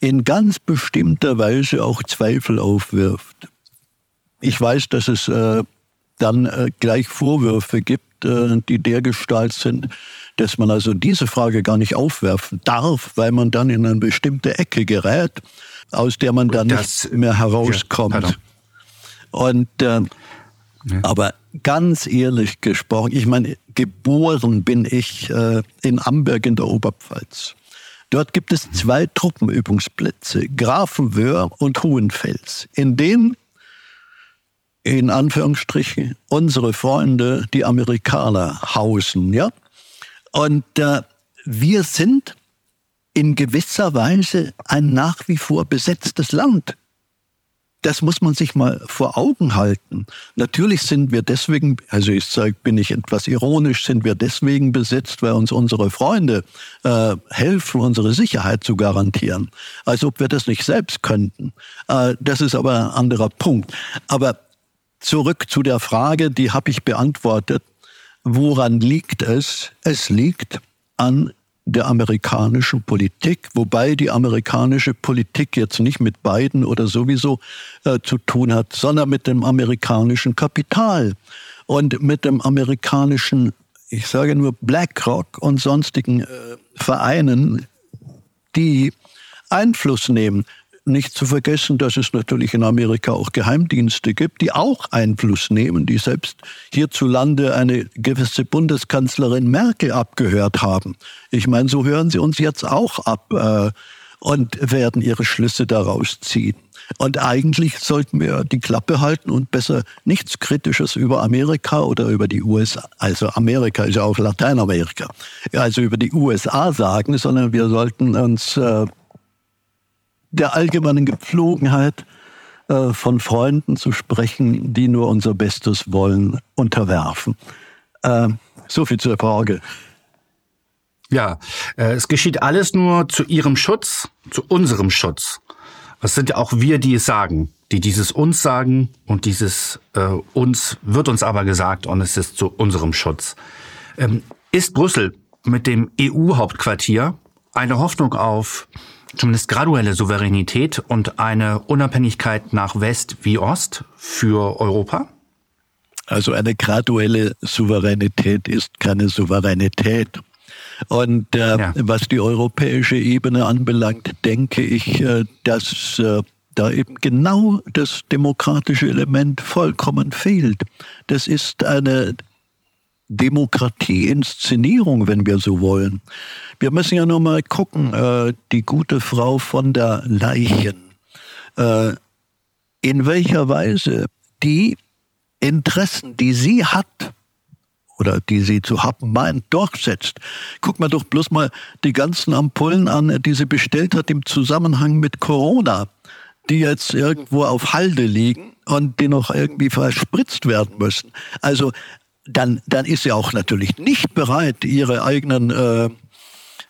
in ganz bestimmter Weise auch Zweifel aufwirft. Ich weiß, dass es äh, dann äh, gleich Vorwürfe gibt, äh, die dergestalt sind, dass man also diese Frage gar nicht aufwerfen darf, weil man dann in eine bestimmte Ecke gerät, aus der man dann das, nicht mehr herauskommt. Ja, Und äh, ja. aber ganz ehrlich gesprochen, ich meine, geboren bin ich äh, in Amberg in der Oberpfalz. Dort gibt es zwei Truppenübungsplätze, Grafenwöhr und Hohenfels, in denen in Anführungsstrichen unsere Freunde, die Amerikaner, hausen, ja. Und äh, wir sind in gewisser Weise ein nach wie vor besetztes Land. Das muss man sich mal vor Augen halten. Natürlich sind wir deswegen, also ich sage, bin ich etwas ironisch, sind wir deswegen besetzt, weil uns unsere Freunde äh, helfen, unsere Sicherheit zu garantieren. Als ob wir das nicht selbst könnten. Äh, das ist aber ein anderer Punkt. Aber zurück zu der Frage, die habe ich beantwortet. Woran liegt es? Es liegt an der amerikanischen Politik, wobei die amerikanische Politik jetzt nicht mit Biden oder sowieso äh, zu tun hat, sondern mit dem amerikanischen Kapital und mit dem amerikanischen, ich sage nur BlackRock und sonstigen äh, Vereinen, die Einfluss nehmen. Nicht zu vergessen, dass es natürlich in Amerika auch Geheimdienste gibt, die auch Einfluss nehmen, die selbst hierzulande eine gewisse Bundeskanzlerin Merkel abgehört haben. Ich meine, so hören sie uns jetzt auch ab äh, und werden ihre Schlüsse daraus ziehen. Und eigentlich sollten wir die Klappe halten und besser nichts Kritisches über Amerika oder über die USA, also Amerika ist ja auch Lateinamerika, also über die USA sagen, sondern wir sollten uns äh, der allgemeinen Gepflogenheit äh, von Freunden zu sprechen, die nur unser Bestes wollen, unterwerfen. Äh, so viel zur Frage. Ja, äh, es geschieht alles nur zu Ihrem Schutz, zu unserem Schutz. Es sind ja auch wir, die es sagen, die dieses uns sagen und dieses äh, uns wird uns aber gesagt und es ist zu unserem Schutz. Ähm, ist Brüssel mit dem EU-Hauptquartier eine Hoffnung auf zumindest graduelle Souveränität und eine Unabhängigkeit nach West wie Ost für Europa? Also eine graduelle Souveränität ist keine Souveränität. Und äh, ja. was die europäische Ebene anbelangt, denke ich, äh, dass äh, da eben genau das demokratische Element vollkommen fehlt. Das ist eine Demokratie-Inszenierung, wenn wir so wollen. Wir müssen ja nur mal gucken, äh, die gute Frau von der Leichen, äh, in welcher Weise die Interessen, die sie hat, oder die sie zu haben meint, durchsetzt. Guck mal doch bloß mal die ganzen Ampullen an, die sie bestellt hat im Zusammenhang mit Corona, die jetzt irgendwo auf Halde liegen und die noch irgendwie verspritzt werden müssen. Also dann, dann ist sie auch natürlich nicht bereit, ihre eigenen äh,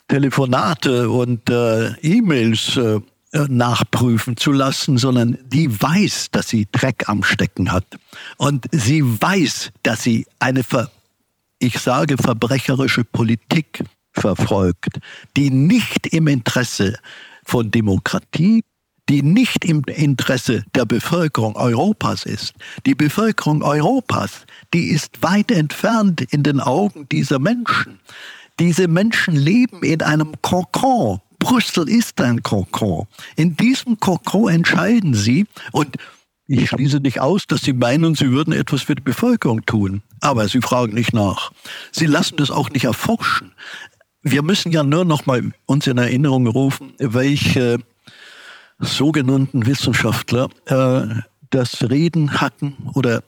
Telefonate und äh, E-Mails äh, nachprüfen zu lassen, sondern die weiß, dass sie Dreck am Stecken hat. Und sie weiß, dass sie eine, Ver ich sage, verbrecherische Politik verfolgt, die nicht im Interesse von Demokratie, die nicht im Interesse der Bevölkerung Europas ist. Die Bevölkerung Europas, die ist weit entfernt in den Augen dieser Menschen. Diese Menschen leben in einem Kokon. Brüssel ist ein Kokon. In diesem Kokon entscheiden sie und ich schließe nicht aus, dass Sie meinen, Sie würden etwas für die Bevölkerung tun. Aber Sie fragen nicht nach. Sie lassen das auch nicht erforschen. Wir müssen ja nur noch mal uns in Erinnerung rufen, welche sogenannten Wissenschaftler äh, das Reden hatten oder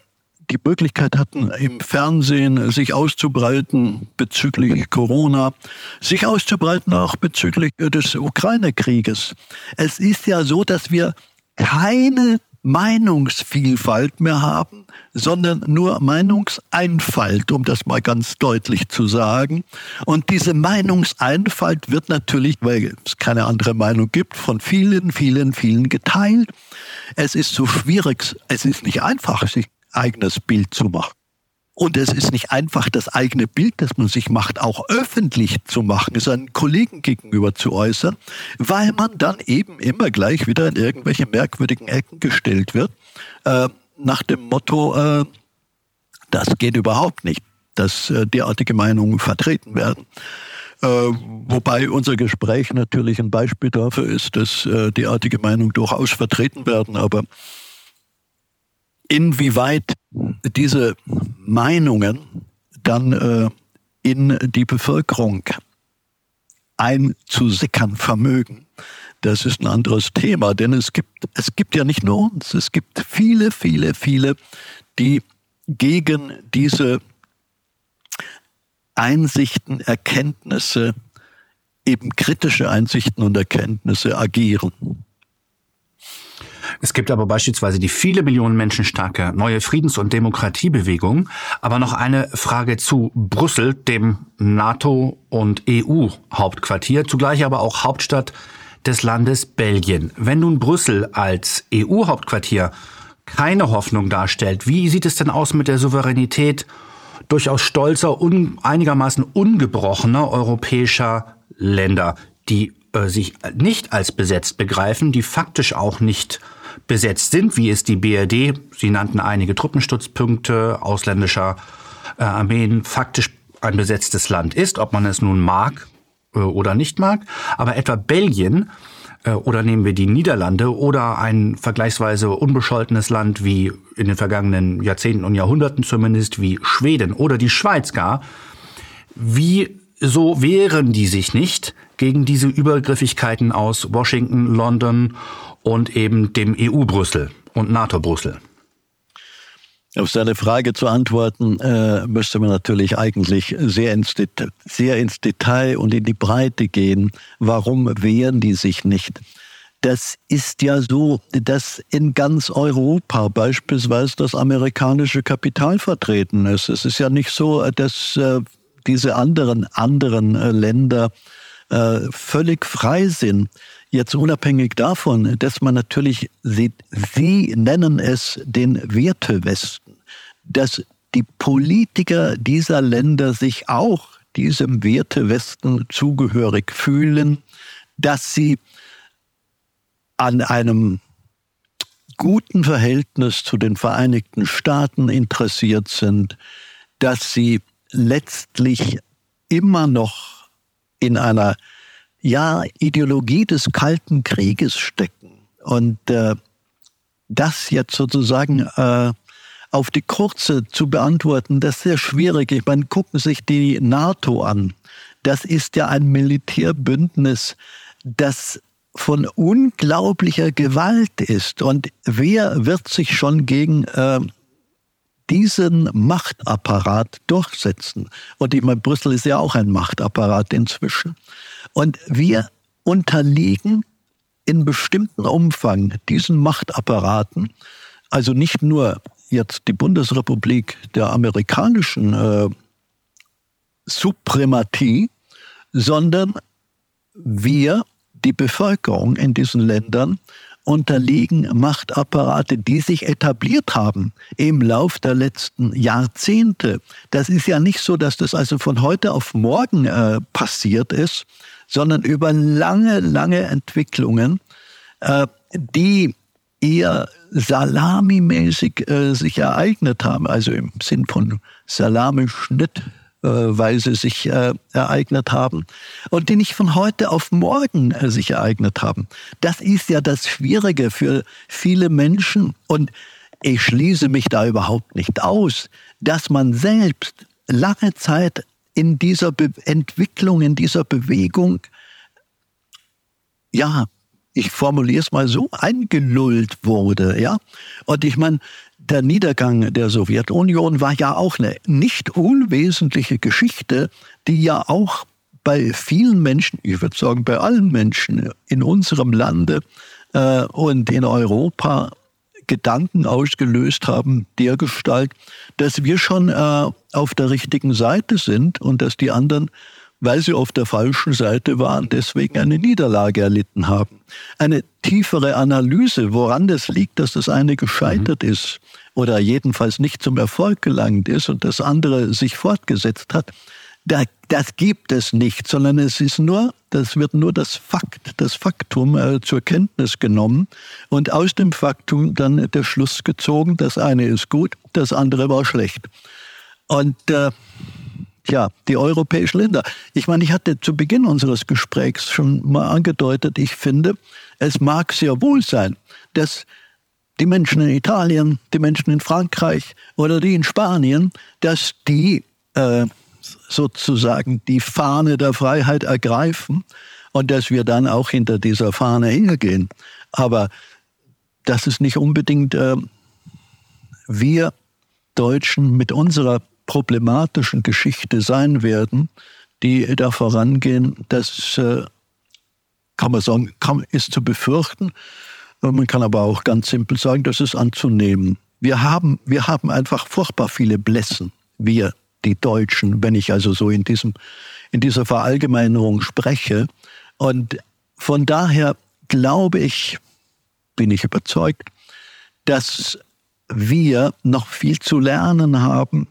die Möglichkeit hatten, im Fernsehen sich auszubreiten bezüglich Corona, sich auszubreiten auch bezüglich des Ukraine-Krieges. Es ist ja so, dass wir keine Meinungsvielfalt mehr haben, sondern nur Meinungseinfalt, um das mal ganz deutlich zu sagen. Und diese Meinungseinfalt wird natürlich, weil es keine andere Meinung gibt, von vielen, vielen, vielen geteilt. Es ist so schwierig, es ist nicht einfach, sich eigenes Bild zu machen. Und es ist nicht einfach, das eigene Bild, das man sich macht, auch öffentlich zu machen, seinen Kollegen gegenüber zu äußern, weil man dann eben immer gleich wieder in irgendwelche merkwürdigen Ecken gestellt wird, äh, nach dem Motto, äh, das geht überhaupt nicht, dass äh, derartige Meinungen vertreten werden. Äh, wobei unser Gespräch natürlich ein Beispiel dafür ist, dass äh, derartige Meinungen durchaus vertreten werden, aber inwieweit diese Meinungen dann äh, in die Bevölkerung einzusickern vermögen. Das ist ein anderes Thema, denn es gibt, es gibt ja nicht nur uns, es gibt viele, viele, viele, die gegen diese Einsichten, Erkenntnisse, eben kritische Einsichten und Erkenntnisse agieren. Es gibt aber beispielsweise die viele Millionen Menschen starke neue Friedens- und Demokratiebewegung. Aber noch eine Frage zu Brüssel, dem NATO- und EU-Hauptquartier, zugleich aber auch Hauptstadt des Landes Belgien. Wenn nun Brüssel als EU-Hauptquartier keine Hoffnung darstellt, wie sieht es denn aus mit der Souveränität durchaus stolzer, un, einigermaßen ungebrochener europäischer Länder, die äh, sich nicht als besetzt begreifen, die faktisch auch nicht besetzt sind, wie es die BRD, Sie nannten einige Truppenstützpunkte ausländischer äh, Armeen, faktisch ein besetztes Land ist, ob man es nun mag äh, oder nicht mag. Aber etwa Belgien äh, oder nehmen wir die Niederlande oder ein vergleichsweise unbescholtenes Land wie in den vergangenen Jahrzehnten und Jahrhunderten zumindest wie Schweden oder die Schweiz gar, wie so wehren die sich nicht gegen diese Übergriffigkeiten aus Washington, London und eben dem EU-Brüssel und NATO-Brüssel? Auf seine Frage zu antworten, äh, müsste man natürlich eigentlich sehr ins, Detail, sehr ins Detail und in die Breite gehen. Warum wehren die sich nicht? Das ist ja so, dass in ganz Europa beispielsweise das amerikanische Kapital vertreten ist. Es ist ja nicht so, dass äh, diese anderen anderen äh, Länder äh, völlig frei sind. Jetzt unabhängig davon, dass man natürlich, Sie, Sie nennen es den Wertewesten, dass die Politiker dieser Länder sich auch diesem Wertewesten zugehörig fühlen, dass sie an einem guten Verhältnis zu den Vereinigten Staaten interessiert sind, dass sie letztlich immer noch in einer ja, Ideologie des Kalten Krieges stecken. Und äh, das jetzt sozusagen äh, auf die kurze zu beantworten, das ist sehr schwierig. Ich meine, gucken Sie sich die NATO an. Das ist ja ein Militärbündnis, das von unglaublicher Gewalt ist. Und wer wird sich schon gegen äh, diesen Machtapparat durchsetzen? Und ich meine, Brüssel ist ja auch ein Machtapparat inzwischen. Und wir unterliegen in bestimmten Umfang diesen Machtapparaten, also nicht nur jetzt die Bundesrepublik der amerikanischen äh, Suprematie, sondern wir, die Bevölkerung in diesen Ländern, unterliegen Machtapparate, die sich etabliert haben im Lauf der letzten Jahrzehnte. Das ist ja nicht so, dass das also von heute auf morgen äh, passiert ist, sondern über lange, lange Entwicklungen, äh, die eher salamimäßig äh, sich ereignet haben, also im Sinn von Salamischnitt Weise sich äh, ereignet haben und die nicht von heute auf morgen äh, sich ereignet haben. Das ist ja das Schwierige für viele Menschen und ich schließe mich da überhaupt nicht aus, dass man selbst lange Zeit in dieser Be Entwicklung, in dieser Bewegung, ja, ich formuliere es mal so, eingelullt wurde, ja. Und ich meine, der Niedergang der Sowjetunion war ja auch eine nicht unwesentliche Geschichte, die ja auch bei vielen Menschen, ich würde sagen bei allen Menschen in unserem Lande äh, und in Europa Gedanken ausgelöst haben, der Gestalt, dass wir schon äh, auf der richtigen Seite sind und dass die anderen weil sie auf der falschen Seite waren, deswegen eine Niederlage erlitten haben. Eine tiefere Analyse, woran das liegt, dass das eine gescheitert mhm. ist oder jedenfalls nicht zum Erfolg gelangt ist und das andere sich fortgesetzt hat, das gibt es nicht, sondern es ist nur, das wird nur das Fakt, das Faktum äh, zur Kenntnis genommen und aus dem Faktum dann der Schluss gezogen, das eine ist gut, das andere war schlecht. Und äh, ja, die europäischen Länder. Ich meine, ich hatte zu Beginn unseres Gesprächs schon mal angedeutet, ich finde, es mag sehr wohl sein, dass die Menschen in Italien, die Menschen in Frankreich oder die in Spanien, dass die äh, sozusagen die Fahne der Freiheit ergreifen und dass wir dann auch hinter dieser Fahne hingehen. Aber das ist nicht unbedingt äh, wir Deutschen mit unserer problematischen Geschichte sein werden, die da vorangehen, das äh, kann man sagen, kann, ist zu befürchten. Man kann aber auch ganz simpel sagen, das ist anzunehmen. Wir haben, wir haben einfach furchtbar viele Blässen, wir, die Deutschen, wenn ich also so in diesem, in dieser Verallgemeinerung spreche. Und von daher glaube ich, bin ich überzeugt, dass wir noch viel zu lernen haben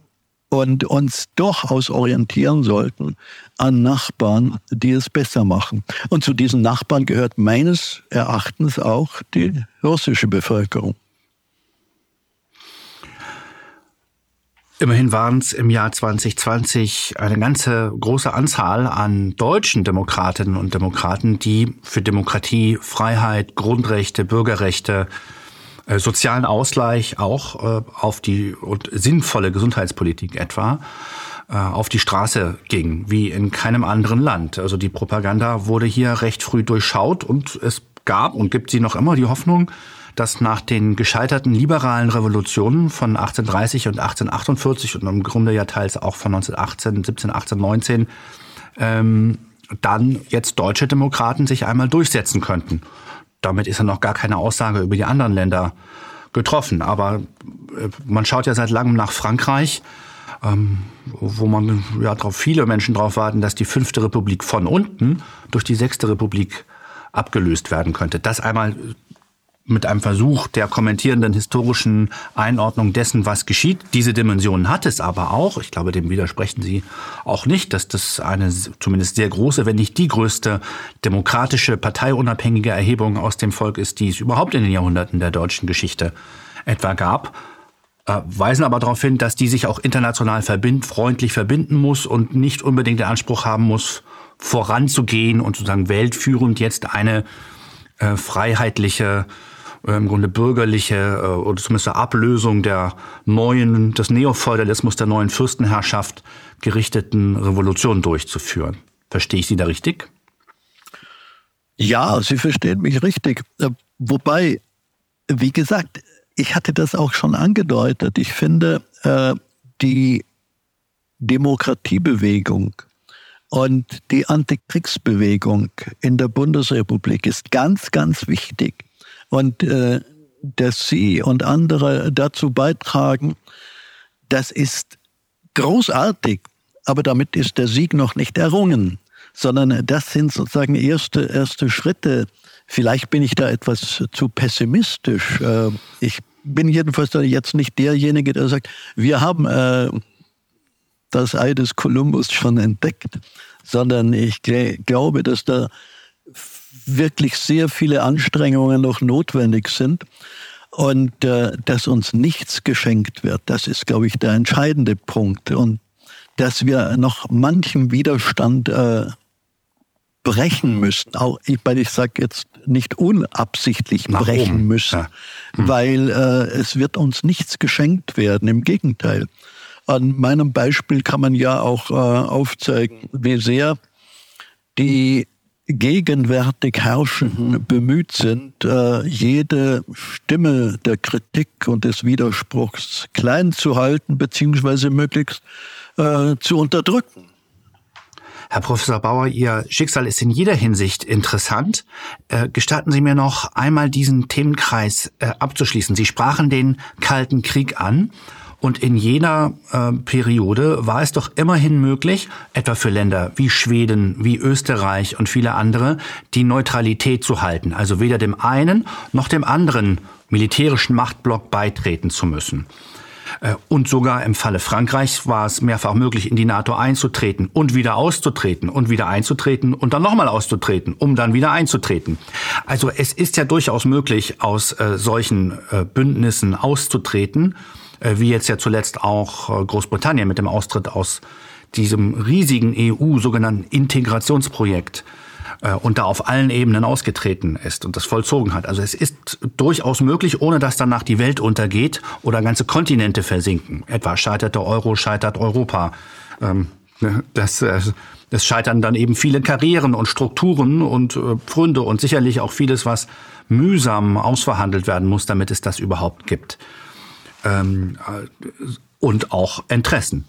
und uns durchaus orientieren sollten an Nachbarn, die es besser machen. Und zu diesen Nachbarn gehört meines Erachtens auch die russische Bevölkerung. Immerhin waren es im Jahr 2020 eine ganze große Anzahl an deutschen Demokratinnen und Demokraten, die für Demokratie, Freiheit, Grundrechte, Bürgerrechte, sozialen Ausgleich auch äh, auf die und sinnvolle Gesundheitspolitik etwa äh, auf die Straße ging, wie in keinem anderen Land. Also die Propaganda wurde hier recht früh durchschaut und es gab und gibt sie noch immer die Hoffnung, dass nach den gescheiterten liberalen Revolutionen von 1830 und 1848 und im Grunde ja teils auch von 1918, 17, 18, 19, ähm, dann jetzt deutsche Demokraten sich einmal durchsetzen könnten. Damit ist ja noch gar keine Aussage über die anderen Länder getroffen. Aber äh, man schaut ja seit langem nach Frankreich, ähm, wo man ja drauf viele Menschen darauf warten, dass die fünfte Republik von unten durch die sechste Republik abgelöst werden könnte. Das einmal mit einem Versuch der kommentierenden historischen Einordnung dessen, was geschieht. Diese Dimension hat es aber auch. Ich glaube, dem widersprechen Sie auch nicht, dass das eine zumindest sehr große, wenn nicht die größte demokratische, parteiunabhängige Erhebung aus dem Volk ist, die es überhaupt in den Jahrhunderten der deutschen Geschichte etwa gab äh, weisen aber darauf hin, dass die sich auch international verbind, freundlich verbinden muss und nicht unbedingt den Anspruch haben muss, voranzugehen und sozusagen weltführend jetzt eine äh, freiheitliche äh, im Grunde bürgerliche äh, oder zumindest eine Ablösung der neuen, des Neofeudalismus, der neuen Fürstenherrschaft gerichteten Revolution durchzuführen. Verstehe ich Sie da richtig? Ja, Sie verstehen mich richtig. Äh, wobei, wie gesagt, ich hatte das auch schon angedeutet. Ich finde, die Demokratiebewegung und die Antikriegsbewegung in der Bundesrepublik ist ganz, ganz wichtig und äh, dass Sie und andere dazu beitragen, das ist großartig, aber damit ist der Sieg noch nicht errungen, sondern das sind sozusagen erste, erste Schritte. Vielleicht bin ich da etwas zu pessimistisch. Äh, ich bin jedenfalls jetzt nicht derjenige, der sagt, wir haben äh, das Ei des Kolumbus schon entdeckt, sondern ich glaube, dass da wirklich sehr viele Anstrengungen noch notwendig sind und äh, dass uns nichts geschenkt wird. Das ist, glaube ich, der entscheidende Punkt und dass wir noch manchem Widerstand äh, brechen müssen. Auch ich, weil ich sage jetzt nicht unabsichtlich brechen müssen, ja. hm. weil äh, es wird uns nichts geschenkt werden. Im Gegenteil. An meinem Beispiel kann man ja auch äh, aufzeigen, wie sehr die gegenwärtig Herrschenden bemüht sind, äh, jede Stimme der Kritik und des Widerspruchs klein zu halten, beziehungsweise möglichst äh, zu unterdrücken. Herr Professor Bauer, Ihr Schicksal ist in jeder Hinsicht interessant. Äh, gestatten Sie mir noch einmal diesen Themenkreis äh, abzuschließen. Sie sprachen den Kalten Krieg an und in jener äh, Periode war es doch immerhin möglich, etwa für Länder wie Schweden, wie Österreich und viele andere, die Neutralität zu halten, also weder dem einen noch dem anderen militärischen Machtblock beitreten zu müssen. Äh, und sogar im Falle Frankreichs war es mehrfach möglich, in die NATO einzutreten und wieder auszutreten und wieder einzutreten und dann nochmal auszutreten, um dann wieder einzutreten. Also es ist ja durchaus möglich, aus äh, solchen äh, Bündnissen auszutreten wie jetzt ja zuletzt auch äh, Großbritannien mit dem Austritt aus diesem riesigen EU sogenannten Integrationsprojekt äh, und da auf allen Ebenen ausgetreten ist und das vollzogen hat. Also es ist durchaus möglich, ohne dass danach die Welt untergeht oder ganze Kontinente versinken. Etwa scheitert der Euro, scheitert Europa. Ähm, Ne, das, äh, das scheitern dann eben viele Karrieren und Strukturen und äh, Pfründe und sicherlich auch vieles, was mühsam ausverhandelt werden muss, damit es das überhaupt gibt. Ähm, und auch Interessen.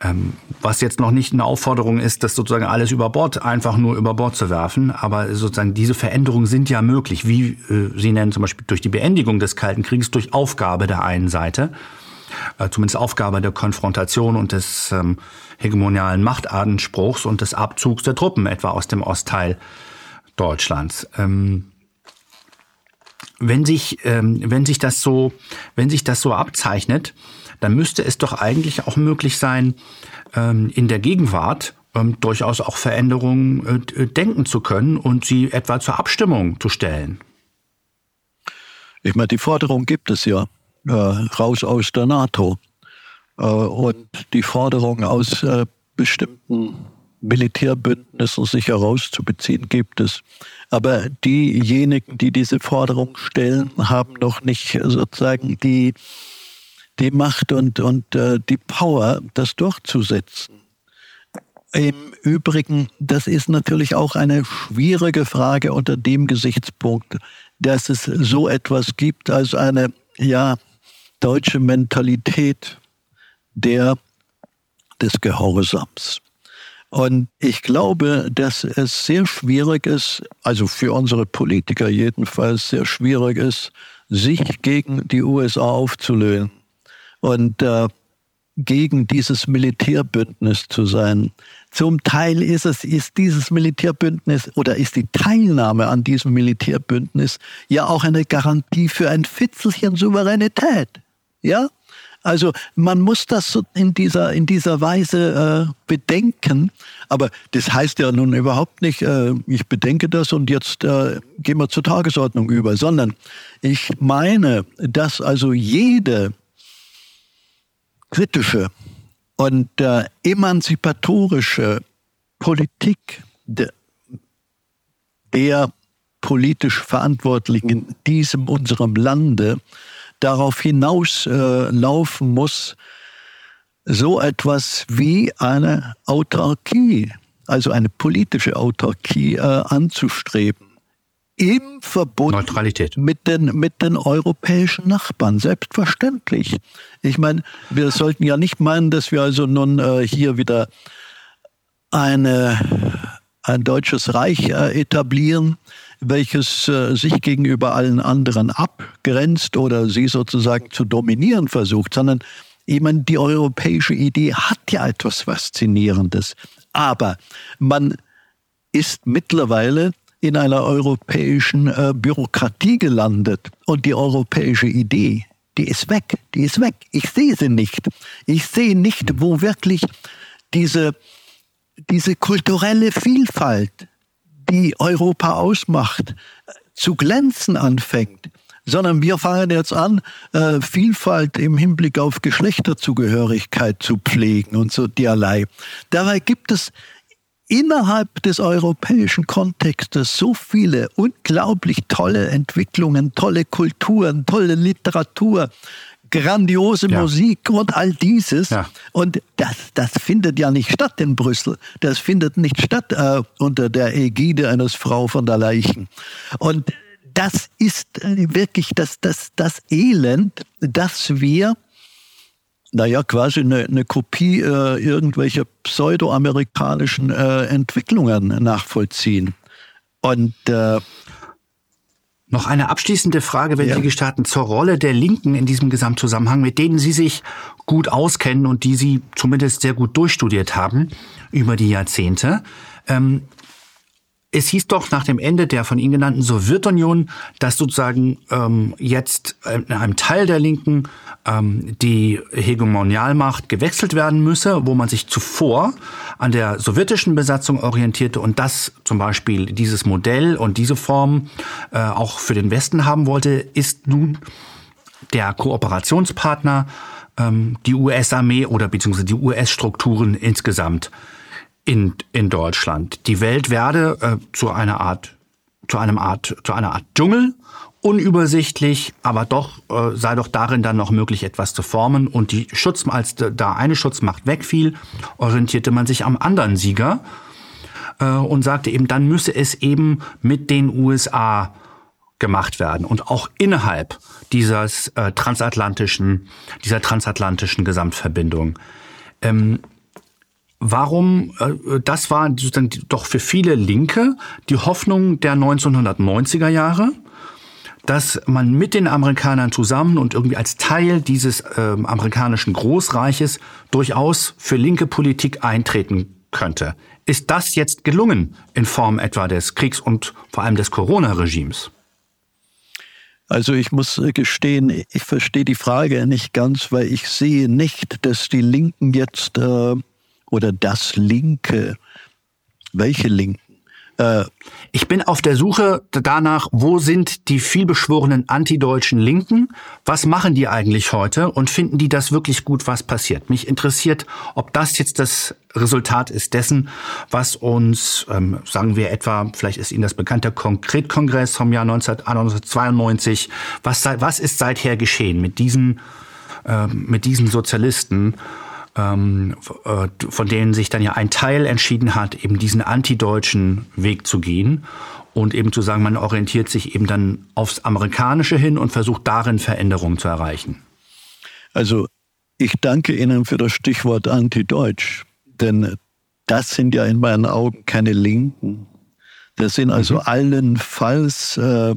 Ähm, was jetzt noch nicht eine Aufforderung ist, das sozusagen alles über Bord, einfach nur über Bord zu werfen, aber sozusagen diese Veränderungen sind ja möglich, wie äh, Sie nennen zum Beispiel durch die Beendigung des Kalten Krieges, durch Aufgabe der einen Seite, äh, zumindest Aufgabe der Konfrontation und des ähm, hegemonialen Machtanspruchs und des Abzugs der Truppen, etwa aus dem Ostteil Deutschlands. Ähm, wenn sich, ähm, wenn sich das so, wenn sich das so abzeichnet, dann müsste es doch eigentlich auch möglich sein, ähm, in der Gegenwart ähm, durchaus auch Veränderungen äh, denken zu können und sie etwa zur Abstimmung zu stellen. Ich meine, die Forderung gibt es ja, äh, raus aus der NATO. Äh, und die Forderung aus äh, bestimmten Militärbündnissen sich herauszubeziehen gibt es. Aber diejenigen, die diese Forderung stellen, haben noch nicht sozusagen die, die Macht und, und äh, die Power, das durchzusetzen. Im Übrigen, das ist natürlich auch eine schwierige Frage unter dem Gesichtspunkt, dass es so etwas gibt als eine, ja, deutsche Mentalität der, des Gehorsams. Und ich glaube, dass es sehr schwierig ist, also für unsere Politiker jedenfalls sehr schwierig ist, sich gegen die USA aufzulösen und äh, gegen dieses Militärbündnis zu sein. Zum Teil ist es, ist dieses Militärbündnis oder ist die Teilnahme an diesem Militärbündnis ja auch eine Garantie für ein Fitzelchen Souveränität. Ja? Also man muss das in dieser, in dieser Weise äh, bedenken. Aber das heißt ja nun überhaupt nicht, äh, ich bedenke das und jetzt äh, gehen wir zur Tagesordnung über, sondern ich meine, dass also jede kritische und äh, emanzipatorische Politik de, der politisch Verantwortlichen in diesem unserem Lande darauf hinauslaufen äh, muss, so etwas wie eine Autarkie, also eine politische Autarkie äh, anzustreben. Im Verbund Neutralität. Mit, den, mit den europäischen Nachbarn, selbstverständlich. Ich meine, wir sollten ja nicht meinen, dass wir also nun äh, hier wieder eine, ein deutsches Reich äh, etablieren, welches äh, sich gegenüber allen anderen abgrenzt oder sie sozusagen zu dominieren versucht, sondern eben die europäische Idee hat ja etwas Faszinierendes. Aber man ist mittlerweile in einer europäischen äh, Bürokratie gelandet und die europäische Idee, die ist weg, die ist weg. Ich sehe sie nicht. Ich sehe nicht, wo wirklich diese, diese kulturelle Vielfalt, die Europa ausmacht, zu glänzen anfängt, sondern wir fangen jetzt an, äh, Vielfalt im Hinblick auf Geschlechterzugehörigkeit zu pflegen und so derlei. Dabei gibt es innerhalb des europäischen Kontextes so viele unglaublich tolle Entwicklungen, tolle Kulturen, tolle Literatur, grandiose ja. Musik und all dieses. Ja. Und das, das findet ja nicht statt in Brüssel. Das findet nicht statt äh, unter der Ägide eines Frau von der Leichen. Und das ist äh, wirklich das, das, das Elend, dass wir naja, quasi eine, eine Kopie äh, irgendwelcher pseudoamerikanischen äh, Entwicklungen nachvollziehen. Und äh, noch eine abschließende Frage, wenn ja. Sie gestatten, zur Rolle der Linken in diesem Gesamtzusammenhang, mit denen Sie sich gut auskennen und die Sie zumindest sehr gut durchstudiert haben über die Jahrzehnte. Ähm, es hieß doch nach dem Ende der von Ihnen genannten Sowjetunion, dass sozusagen ähm, jetzt in einem Teil der Linken ähm, die Hegemonialmacht gewechselt werden müsse, wo man sich zuvor an der sowjetischen Besatzung orientierte und das zum Beispiel dieses Modell und diese Form äh, auch für den Westen haben wollte, ist nun der Kooperationspartner ähm, die US-Armee oder beziehungsweise die US-Strukturen insgesamt in, in Deutschland. Die Welt werde äh, zu einer Art zu einem Art zu einer Art Dschungel unübersichtlich, aber doch äh, sei doch darin dann noch möglich, etwas zu formen. Und die Schutz, als da eine Schutzmacht wegfiel, orientierte man sich am anderen Sieger äh, und sagte eben, dann müsse es eben mit den USA gemacht werden und auch innerhalb dieses äh, transatlantischen, dieser transatlantischen Gesamtverbindung. Ähm, Warum, äh, das war dann doch für viele Linke die Hoffnung der 1990er Jahre, dass man mit den Amerikanern zusammen und irgendwie als Teil dieses äh, amerikanischen Großreiches durchaus für linke Politik eintreten könnte. Ist das jetzt gelungen in Form etwa des Kriegs und vor allem des Corona-Regimes? Also ich muss gestehen, ich verstehe die Frage nicht ganz, weil ich sehe nicht, dass die Linken jetzt äh, oder das Linke, welche Linken? Äh, ich bin auf der Suche danach, wo sind die vielbeschworenen antideutschen Linken? Was machen die eigentlich heute? Und finden die das wirklich gut, was passiert? Mich interessiert, ob das jetzt das Resultat ist dessen, was uns, ähm, sagen wir etwa, vielleicht ist Ihnen das bekannt, der Konkretkongress vom Jahr 1992, was, was ist seither geschehen mit diesen, äh, mit diesen Sozialisten? Ähm, äh, von denen sich dann ja ein Teil entschieden hat, eben diesen antideutschen Weg zu gehen und eben zu sagen, man orientiert sich eben dann aufs Amerikanische hin und versucht darin Veränderungen zu erreichen. Also ich danke Ihnen für das Stichwort antideutsch, denn das sind ja in meinen Augen keine Linken. Das sind also mhm. allenfalls äh,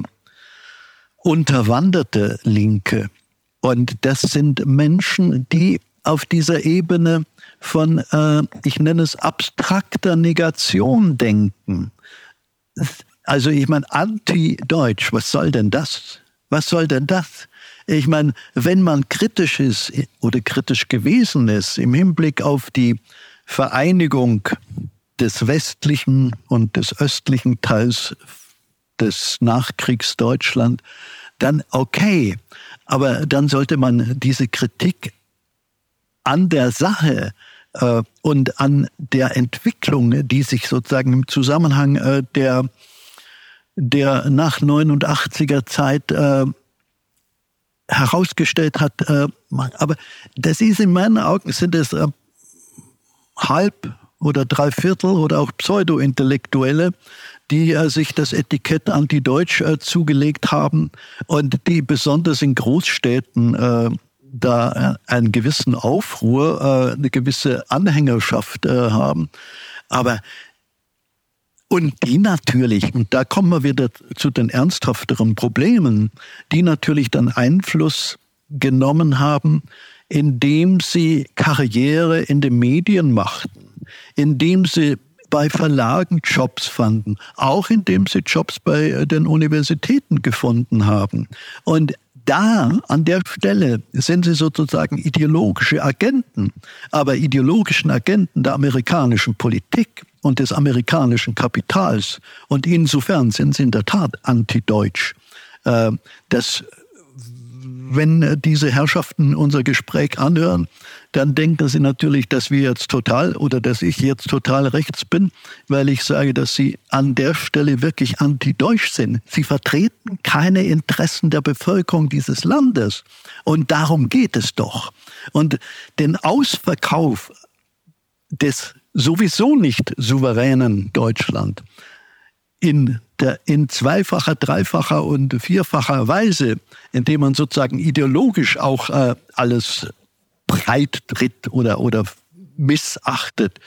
unterwanderte Linke. Und das sind Menschen, die auf dieser Ebene von, äh, ich nenne es abstrakter Negation denken. Also ich meine, anti-deutsch, was soll denn das? Was soll denn das? Ich meine, wenn man kritisch ist oder kritisch gewesen ist im Hinblick auf die Vereinigung des westlichen und des östlichen Teils des Nachkriegsdeutschland, dann okay. Aber dann sollte man diese Kritik an der Sache äh, und an der Entwicklung, die sich sozusagen im Zusammenhang äh, der, der nach 89er Zeit äh, herausgestellt hat. Äh, aber das ist in meinen Augen, sind es äh, halb oder drei Viertel oder auch Pseudo-Intellektuelle, die äh, sich das Etikett anti-deutsch äh, zugelegt haben und die besonders in Großstädten äh, da einen gewissen Aufruhr, äh, eine gewisse Anhängerschaft äh, haben. Aber und die natürlich, und da kommen wir wieder zu den ernsthafteren Problemen, die natürlich dann Einfluss genommen haben, indem sie Karriere in den Medien machten, indem sie bei Verlagen Jobs fanden, auch indem sie Jobs bei den Universitäten gefunden haben. Und da, an der Stelle, sind sie sozusagen ideologische Agenten, aber ideologischen Agenten der amerikanischen Politik und des amerikanischen Kapitals. Und insofern sind sie in der Tat antideutsch. Äh, das wenn diese Herrschaften unser Gespräch anhören, dann denken sie natürlich, dass wir jetzt total oder dass ich jetzt total rechts bin, weil ich sage, dass sie an der Stelle wirklich anti-deutsch sind. Sie vertreten keine Interessen der Bevölkerung dieses Landes. Und darum geht es doch. Und den Ausverkauf des sowieso nicht souveränen Deutschland in, in zweifacher, dreifacher und vierfacher Weise, indem man sozusagen ideologisch auch äh, alles breit tritt oder, oder missachtet,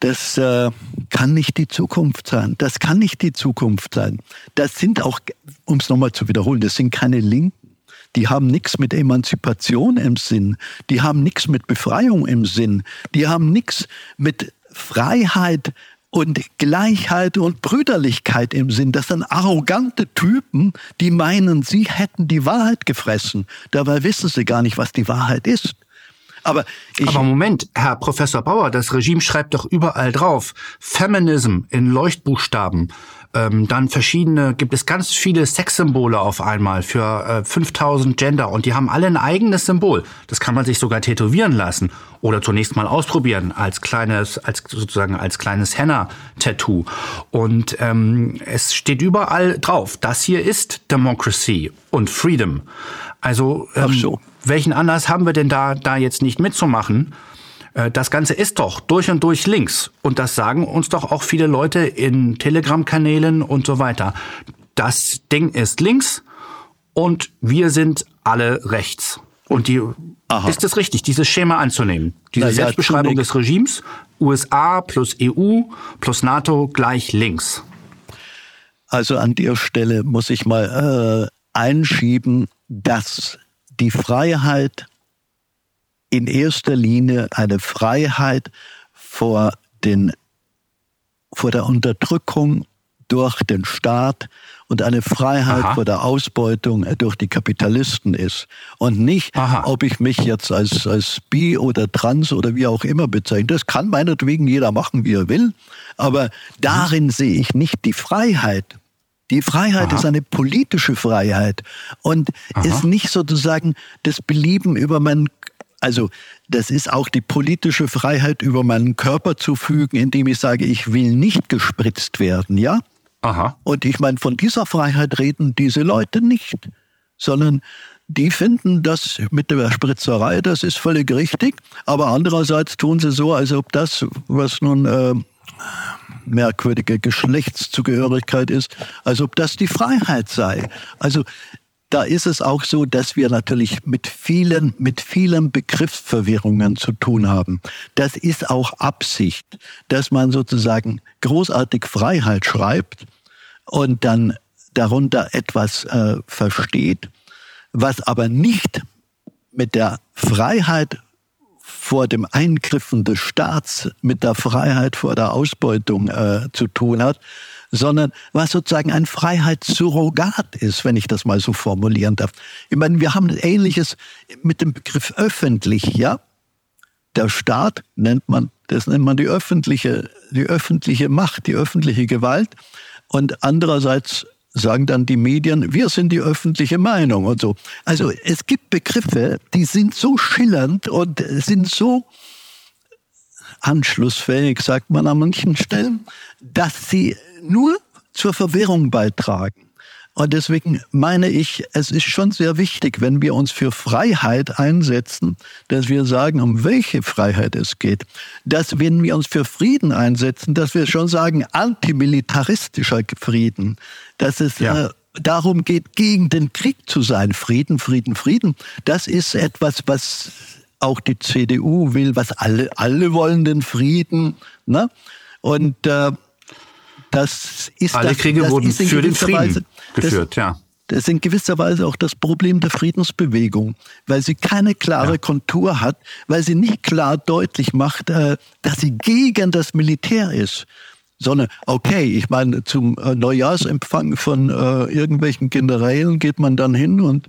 das äh, kann nicht die Zukunft sein. Das kann nicht die Zukunft sein. Das sind auch, um es nochmal zu wiederholen, das sind keine Linken. Die haben nichts mit Emanzipation im Sinn. Die haben nichts mit Befreiung im Sinn. Die haben nichts mit Freiheit und Gleichheit und Brüderlichkeit im Sinn. Das sind arrogante Typen, die meinen, sie hätten die Wahrheit gefressen. Dabei wissen sie gar nicht, was die Wahrheit ist. Aber, ich Aber Moment, Herr Professor Bauer, das Regime schreibt doch überall drauf. Feminism in Leuchtbuchstaben. Ähm, dann verschiedene, gibt es ganz viele Sexsymbole auf einmal für äh, 5000 Gender und die haben alle ein eigenes Symbol. Das kann man sich sogar tätowieren lassen oder zunächst mal ausprobieren als kleines, als sozusagen als kleines Henna-Tattoo. Und ähm, es steht überall drauf, das hier ist Democracy und Freedom. Also ähm, so. Welchen Anlass haben wir denn da, da jetzt nicht mitzumachen? Äh, das Ganze ist doch durch und durch links. Und das sagen uns doch auch viele Leute in Telegram-Kanälen und so weiter. Das Ding ist links und wir sind alle rechts. Und die, Aha. ist es richtig, dieses Schema anzunehmen? Diese ja, Selbstbeschreibung des Regimes, USA plus EU plus NATO gleich links. Also an der Stelle muss ich mal äh, einschieben, dass die Freiheit in erster Linie eine Freiheit vor, den, vor der Unterdrückung durch den Staat und eine Freiheit Aha. vor der Ausbeutung durch die Kapitalisten ist. Und nicht, Aha. ob ich mich jetzt als, als bi oder trans oder wie auch immer bezeichne. Das kann meinetwegen jeder machen, wie er will. Aber darin mhm. sehe ich nicht die Freiheit. Die Freiheit Aha. ist eine politische Freiheit und ist nicht sozusagen das Belieben über meinen also das ist auch die politische Freiheit, über meinen Körper zu fügen, indem ich sage, ich will nicht gespritzt werden, ja? Aha. Und ich meine, von dieser Freiheit reden diese Leute nicht, sondern die finden das mit der Spritzerei, das ist völlig richtig, aber andererseits tun sie so, als ob das, was nun äh, merkwürdige Geschlechtszugehörigkeit ist, als ob das die Freiheit sei. Also da ist es auch so, dass wir natürlich mit vielen, mit vielen Begriffsverwirrungen zu tun haben. Das ist auch Absicht, dass man sozusagen großartig Freiheit schreibt und dann darunter etwas äh, versteht, was aber nicht mit der Freiheit vor dem Eingriffen des Staats, mit der Freiheit vor der Ausbeutung äh, zu tun hat, sondern was sozusagen ein Freiheitssurrogat ist, wenn ich das mal so formulieren darf. Ich meine, wir haben Ähnliches mit dem Begriff öffentlich, ja? Der Staat nennt man, das nennt man die öffentliche, die öffentliche Macht, die öffentliche Gewalt. Und andererseits sagen dann die Medien, wir sind die öffentliche Meinung und so. Also es gibt Begriffe, die sind so schillernd und sind so anschlussfähig, sagt man an manchen Stellen, dass sie nur zur Verwirrung beitragen. Und deswegen meine ich, es ist schon sehr wichtig, wenn wir uns für Freiheit einsetzen, dass wir sagen, um welche Freiheit es geht. Dass wenn wir uns für Frieden einsetzen, dass wir schon sagen, antimilitaristischer Frieden. Dass es ja. äh, darum geht, gegen den Krieg zu sein. Frieden, Frieden, Frieden. Das ist etwas, was auch die CDU will, was alle, alle wollen den Frieden. Ne? Und äh, das ist Alle das, Kriege das wurden für den Frieden Weise, geführt, das, ja. Das ist in gewisser Weise auch das Problem der Friedensbewegung, weil sie keine klare ja. Kontur hat, weil sie nicht klar deutlich macht, äh, dass sie gegen das Militär ist. Sondern, okay, ich meine, zum äh, Neujahrsempfang von äh, irgendwelchen Generälen geht man dann hin und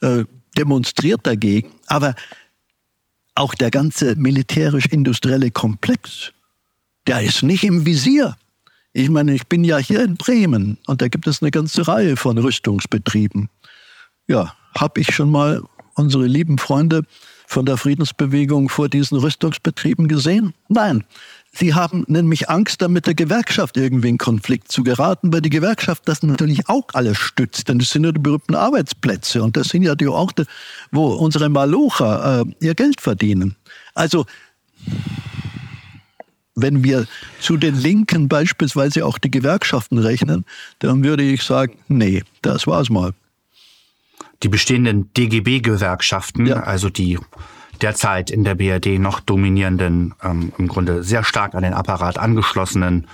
äh, demonstriert dagegen. Aber auch der ganze militärisch-industrielle Komplex, der ist nicht im Visier. Ich meine, ich bin ja hier in Bremen und da gibt es eine ganze Reihe von Rüstungsbetrieben. Ja, habe ich schon mal unsere lieben Freunde von der Friedensbewegung vor diesen Rüstungsbetrieben gesehen? Nein. Sie haben nämlich Angst, da mit der Gewerkschaft irgendwie in Konflikt zu geraten, weil die Gewerkschaft das natürlich auch alles stützt. Denn das sind ja die berühmten Arbeitsplätze und das sind ja die Orte, wo unsere Malocher äh, ihr Geld verdienen. Also wenn wir zu den Linken beispielsweise auch die Gewerkschaften rechnen, dann würde ich sagen, nee, das war's mal. Die bestehenden DGB-Gewerkschaften, ja. also die derzeit in der BRD noch dominierenden, ähm, im Grunde sehr stark an den Apparat angeschlossenen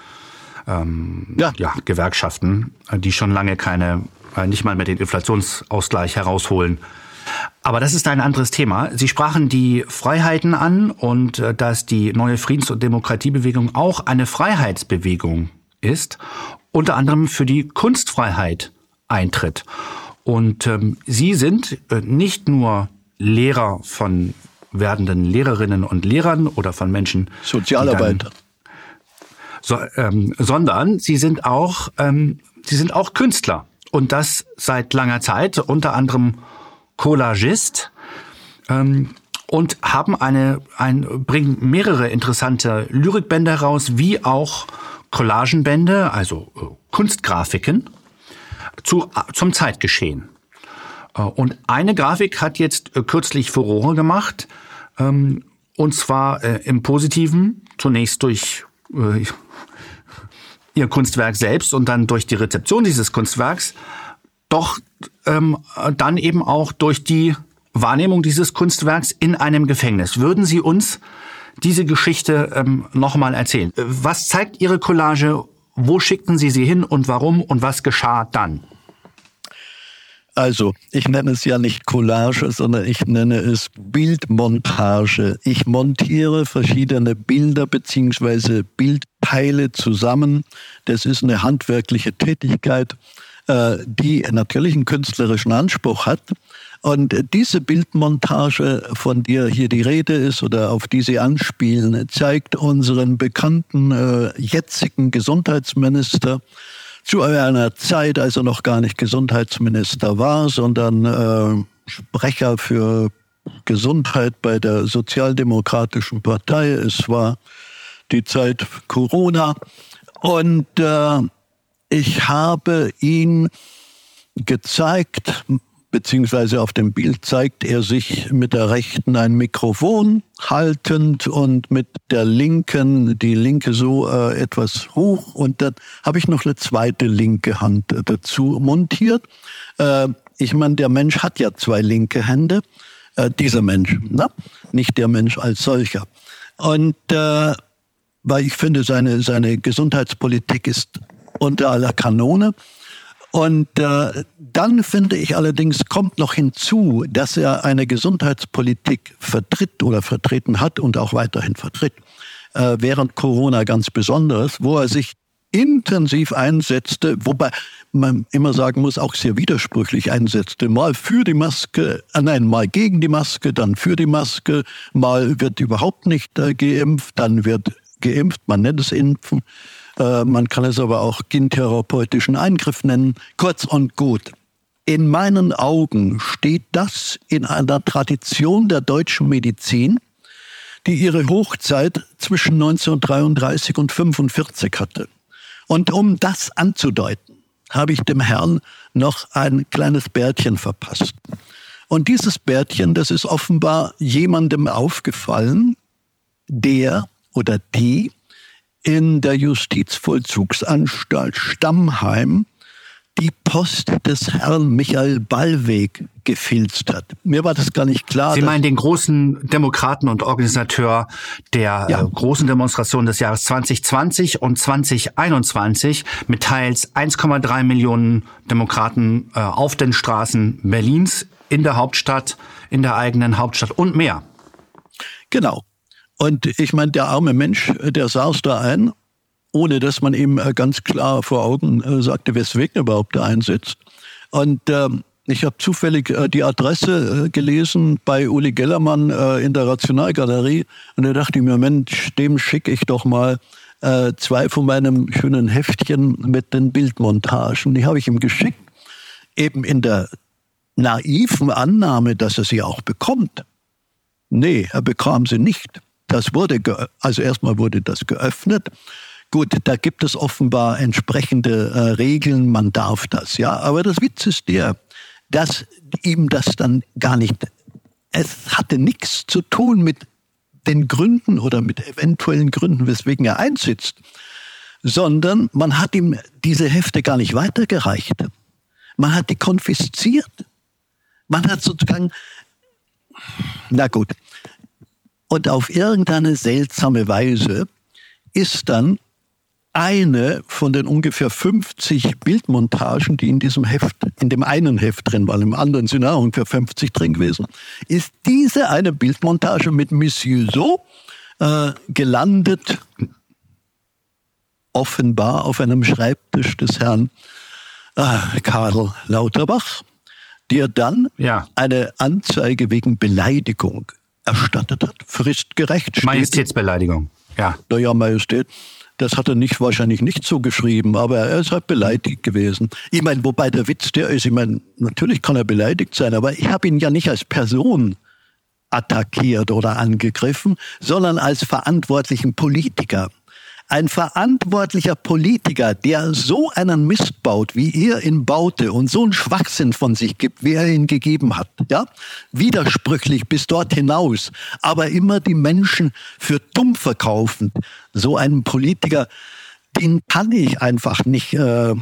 ähm, ja. ja. Gewerkschaften, die schon lange keine, äh, nicht mal mehr den Inflationsausgleich herausholen, aber das ist ein anderes Thema. Sie sprachen die Freiheiten an und äh, dass die neue Friedens- und Demokratiebewegung auch eine Freiheitsbewegung ist, unter anderem für die Kunstfreiheit eintritt. Und ähm, Sie sind äh, nicht nur Lehrer von werdenden Lehrerinnen und Lehrern oder von Menschen. Sozialarbeiter. So, ähm, sondern sie sind auch, ähm, sie sind auch Künstler. Und das seit langer Zeit, unter anderem Collagist. Ähm, und haben eine, ein, bringen mehrere interessante Lyrikbände heraus, wie auch Collagenbände, also äh, Kunstgrafiken zu, zum Zeitgeschehen. Äh, und eine Grafik hat jetzt äh, kürzlich Furore gemacht, ähm, und zwar im Positiven, zunächst durch ihr Kunstwerk selbst und dann durch die Rezeption dieses Kunstwerks, doch ähm, dann eben auch durch die Wahrnehmung dieses Kunstwerks in einem Gefängnis. Würden Sie uns diese Geschichte ähm, nochmal erzählen? Was zeigt Ihre Collage? Wo schickten Sie sie hin und warum und was geschah dann? Also, ich nenne es ja nicht Collage, sondern ich nenne es Bildmontage. Ich montiere verschiedene Bilder beziehungsweise Bildteile zusammen. Das ist eine handwerkliche Tätigkeit, die natürlich einen künstlerischen Anspruch hat. Und diese Bildmontage, von der hier die Rede ist oder auf die Sie anspielen, zeigt unseren bekannten äh, jetzigen Gesundheitsminister zu einer Zeit, als er noch gar nicht Gesundheitsminister war, sondern äh, Sprecher für Gesundheit bei der Sozialdemokratischen Partei. Es war die Zeit Corona. Und äh, ich habe ihn gezeigt, beziehungsweise auf dem Bild zeigt er sich mit der rechten ein Mikrofon haltend und mit der linken, die linke so äh, etwas hoch und dann habe ich noch eine zweite linke Hand dazu montiert. Äh, ich meine, der Mensch hat ja zwei linke Hände, äh, dieser Mensch, ne? nicht der Mensch als solcher. Und äh, weil ich finde, seine, seine Gesundheitspolitik ist unter aller Kanone. Und äh, dann finde ich allerdings, kommt noch hinzu, dass er eine Gesundheitspolitik vertritt oder vertreten hat und auch weiterhin vertritt, äh, während Corona ganz besonders, wo er sich intensiv einsetzte, wobei man immer sagen muss, auch sehr widersprüchlich einsetzte. Mal für die Maske, äh, nein, mal gegen die Maske, dann für die Maske, mal wird überhaupt nicht äh, geimpft, dann wird geimpft, man nennt es Impfen. Äh, man kann es aber auch gentherapeutischen Eingriff nennen. Kurz und gut. In meinen Augen steht das in einer Tradition der deutschen Medizin, die ihre Hochzeit zwischen 1933 und 1945 hatte. Und um das anzudeuten, habe ich dem Herrn noch ein kleines Bärtchen verpasst. Und dieses Bärtchen, das ist offenbar jemandem aufgefallen, der oder die in der Justizvollzugsanstalt Stammheim die Post des Herrn Michael Ballweg gefilzt hat. Mir war das gar nicht klar. Sie meinen den großen Demokraten und Organisateur der ja. äh, großen Demonstration des Jahres 2020 und 2021 mit teils 1,3 Millionen Demokraten äh, auf den Straßen Berlins, in der Hauptstadt, in der eigenen Hauptstadt und mehr. Genau. Und ich meine, der arme Mensch, äh, der saß da ein, ohne dass man ihm äh, ganz klar vor Augen äh, sagte, weswegen er überhaupt da einsetzt. Und ähm, ich habe zufällig äh, die Adresse äh, gelesen bei Uli Gellermann äh, in der Rationalgalerie und da dachte ich mir, Mensch, dem schicke ich doch mal äh, zwei von meinem schönen Heftchen mit den Bildmontagen. Die habe ich ihm geschickt, eben in der naiven Annahme, dass er sie auch bekommt. Nee, er bekam sie nicht. Das wurde, also erstmal wurde das geöffnet. Gut, da gibt es offenbar entsprechende äh, Regeln, man darf das, ja. Aber das Witz ist der, dass ihm das dann gar nicht, es hatte nichts zu tun mit den Gründen oder mit eventuellen Gründen, weswegen er einsitzt, sondern man hat ihm diese Hefte gar nicht weitergereicht. Man hat die konfisziert. Man hat sozusagen, na gut, und auf irgendeine seltsame Weise ist dann eine von den ungefähr 50 Bildmontagen, die in diesem Heft, in dem einen Heft drin waren, im anderen sind auch ungefähr 50 drin gewesen, ist diese eine Bildmontage mit Monsieur So äh, gelandet, offenbar auf einem Schreibtisch des Herrn äh, Karl Lauterbach, der dann ja. eine Anzeige wegen Beleidigung erstattet hat, fristgerecht steht. Majestätsbeleidigung, ja. Naja, Majestät. Das hat er nicht wahrscheinlich nicht so geschrieben, aber er ist halt beleidigt gewesen. Ich meine, wobei der Witz der ist, ich meine, natürlich kann er beleidigt sein, aber ich habe ihn ja nicht als Person attackiert oder angegriffen, sondern als verantwortlichen Politiker. Ein verantwortlicher Politiker, der so einen Mist baut, wie er ihn baute und so einen Schwachsinn von sich gibt, wie er ihn gegeben hat, ja, widersprüchlich bis dort hinaus, aber immer die Menschen für dumm verkaufen, so einen Politiker, den kann ich einfach nicht äh,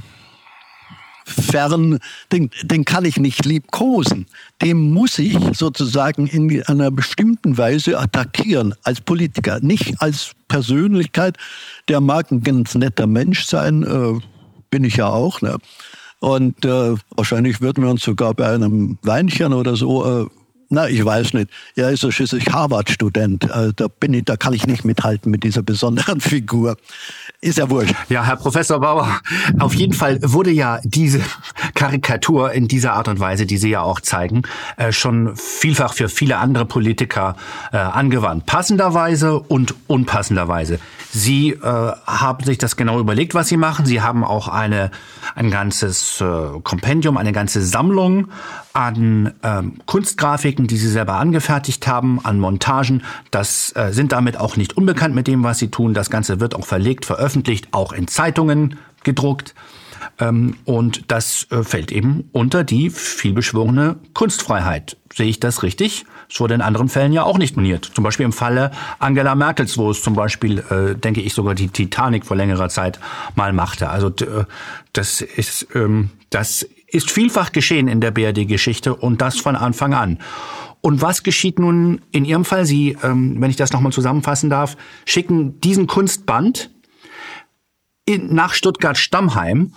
fern, den, den kann ich nicht liebkosen. Dem muss ich sozusagen in einer bestimmten Weise attackieren als Politiker, nicht als Persönlichkeit. Der mag ein ganz netter Mensch sein, äh, bin ich ja auch. Ne? Und äh, wahrscheinlich würden wir uns sogar bei einem Weinchen oder so äh, na, ich weiß nicht. Er ist ein schließlich Harvard-Student. Äh, da bin ich, da kann ich nicht mithalten mit dieser besonderen Figur. Ist ja wurscht. Ja, Herr Professor Bauer, auf jeden Fall wurde ja diese Karikatur in dieser Art und Weise, die Sie ja auch zeigen, äh, schon vielfach für viele andere Politiker äh, angewandt. Passenderweise und unpassenderweise. Sie haben sich das genau überlegt, was Sie machen. Sie haben auch eine, ein ganzes Kompendium, eine ganze Sammlung an ähm, Kunstgrafiken, die Sie selber angefertigt haben, an Montagen. Das äh, sind damit auch nicht unbekannt mit dem, was Sie tun. Das Ganze wird auch verlegt, veröffentlicht, auch in Zeitungen gedruckt. Ähm, und das äh, fällt eben unter die vielbeschworene Kunstfreiheit. Sehe ich das richtig? Es wurde in anderen Fällen ja auch nicht moniert. Zum Beispiel im Falle Angela Merkels, wo es zum Beispiel, äh, denke ich, sogar die Titanic vor längerer Zeit mal machte. Also äh, das ist, ähm, das ist vielfach geschehen in der BRD-Geschichte und das von Anfang an. Und was geschieht nun in Ihrem Fall? Sie, ähm, wenn ich das nochmal zusammenfassen darf, schicken diesen Kunstband nach Stuttgart-Stammheim,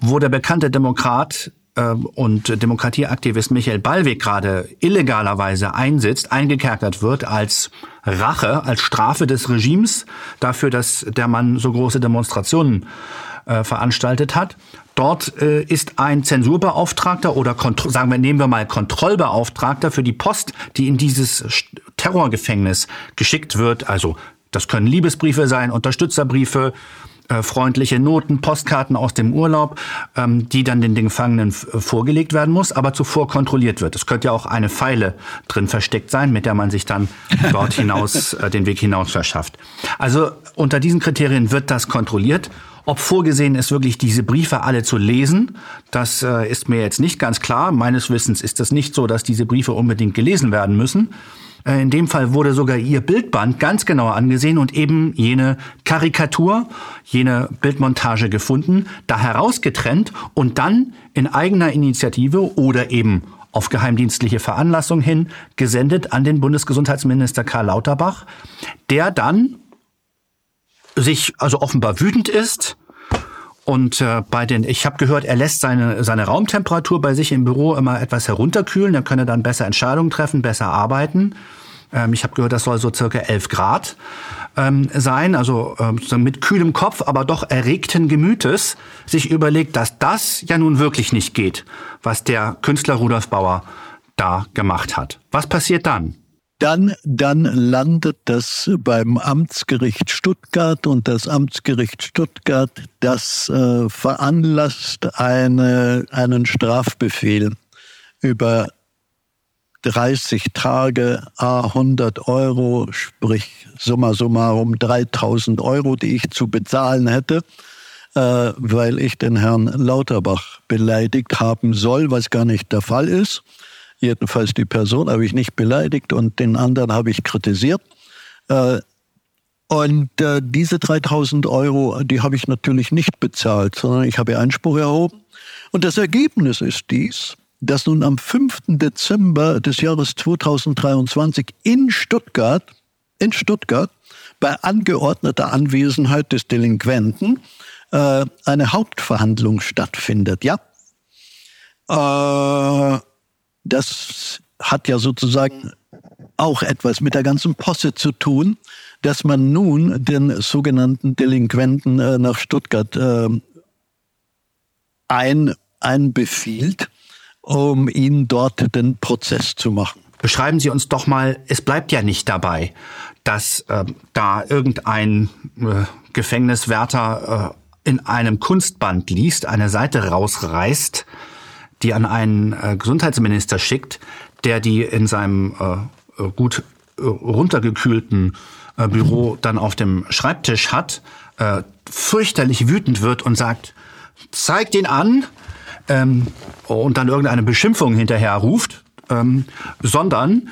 wo der bekannte Demokrat ähm, und Demokratieaktivist Michael Ballweg gerade illegalerweise einsitzt, eingekerkert wird als Rache, als Strafe des Regimes dafür, dass der Mann so große Demonstrationen äh, veranstaltet hat. Dort äh, ist ein Zensurbeauftragter oder Kontro sagen wir, nehmen wir mal Kontrollbeauftragter für die Post, die in dieses Terrorgefängnis geschickt wird. Also das können Liebesbriefe sein, Unterstützerbriefe, äh, freundliche Noten, Postkarten aus dem Urlaub, ähm, die dann den Gefangenen vorgelegt werden muss, aber zuvor kontrolliert wird. Es könnte ja auch eine Pfeile drin versteckt sein, mit der man sich dann dort hinaus äh, den Weg hinaus verschafft. Also unter diesen Kriterien wird das kontrolliert. Ob vorgesehen ist, wirklich diese Briefe alle zu lesen, das äh, ist mir jetzt nicht ganz klar. Meines Wissens ist es nicht so, dass diese Briefe unbedingt gelesen werden müssen. Äh, in dem Fall wurde sogar ihr Bildband ganz genau angesehen und eben jene Karikatur, jene Bildmontage gefunden, da herausgetrennt und dann in eigener Initiative oder eben auf geheimdienstliche Veranlassung hin gesendet an den Bundesgesundheitsminister Karl Lauterbach, der dann sich also offenbar wütend ist und äh, bei den, ich habe gehört, er lässt seine seine Raumtemperatur bei sich im Büro immer etwas herunterkühlen, dann könne dann besser Entscheidungen treffen, besser arbeiten. Ähm, ich habe gehört, das soll so circa 11 Grad ähm, sein, also ähm, mit kühlem Kopf, aber doch erregten Gemütes, sich überlegt, dass das ja nun wirklich nicht geht, was der Künstler Rudolf Bauer da gemacht hat. Was passiert dann? Dann, dann landet das beim Amtsgericht Stuttgart und das Amtsgericht Stuttgart, das äh, veranlasst eine, einen Strafbefehl über 30 Tage, a 100 Euro, sprich summa summarum 3000 Euro, die ich zu bezahlen hätte, äh, weil ich den Herrn Lauterbach beleidigt haben soll, was gar nicht der Fall ist. Jedenfalls die Person habe ich nicht beleidigt und den anderen habe ich kritisiert. Äh, und äh, diese 3000 Euro, die habe ich natürlich nicht bezahlt, sondern ich habe Einspruch erhoben. Und das Ergebnis ist dies, dass nun am 5. Dezember des Jahres 2023 in Stuttgart, in Stuttgart, bei angeordneter Anwesenheit des Delinquenten, äh, eine Hauptverhandlung stattfindet. Ja, äh, das hat ja sozusagen auch etwas mit der ganzen Posse zu tun, dass man nun den sogenannten Delinquenten äh, nach Stuttgart äh, ein, einbefiehlt, um ihn dort den Prozess zu machen. beschreiben Sie uns doch mal, es bleibt ja nicht dabei, dass äh, da irgendein äh, Gefängniswärter äh, in einem Kunstband liest, eine Seite rausreißt, die an einen äh, Gesundheitsminister schickt, der die in seinem äh, gut äh, runtergekühlten äh, Büro dann auf dem Schreibtisch hat, äh, fürchterlich wütend wird und sagt, zeig den an ähm, und dann irgendeine Beschimpfung hinterher ruft, ähm, sondern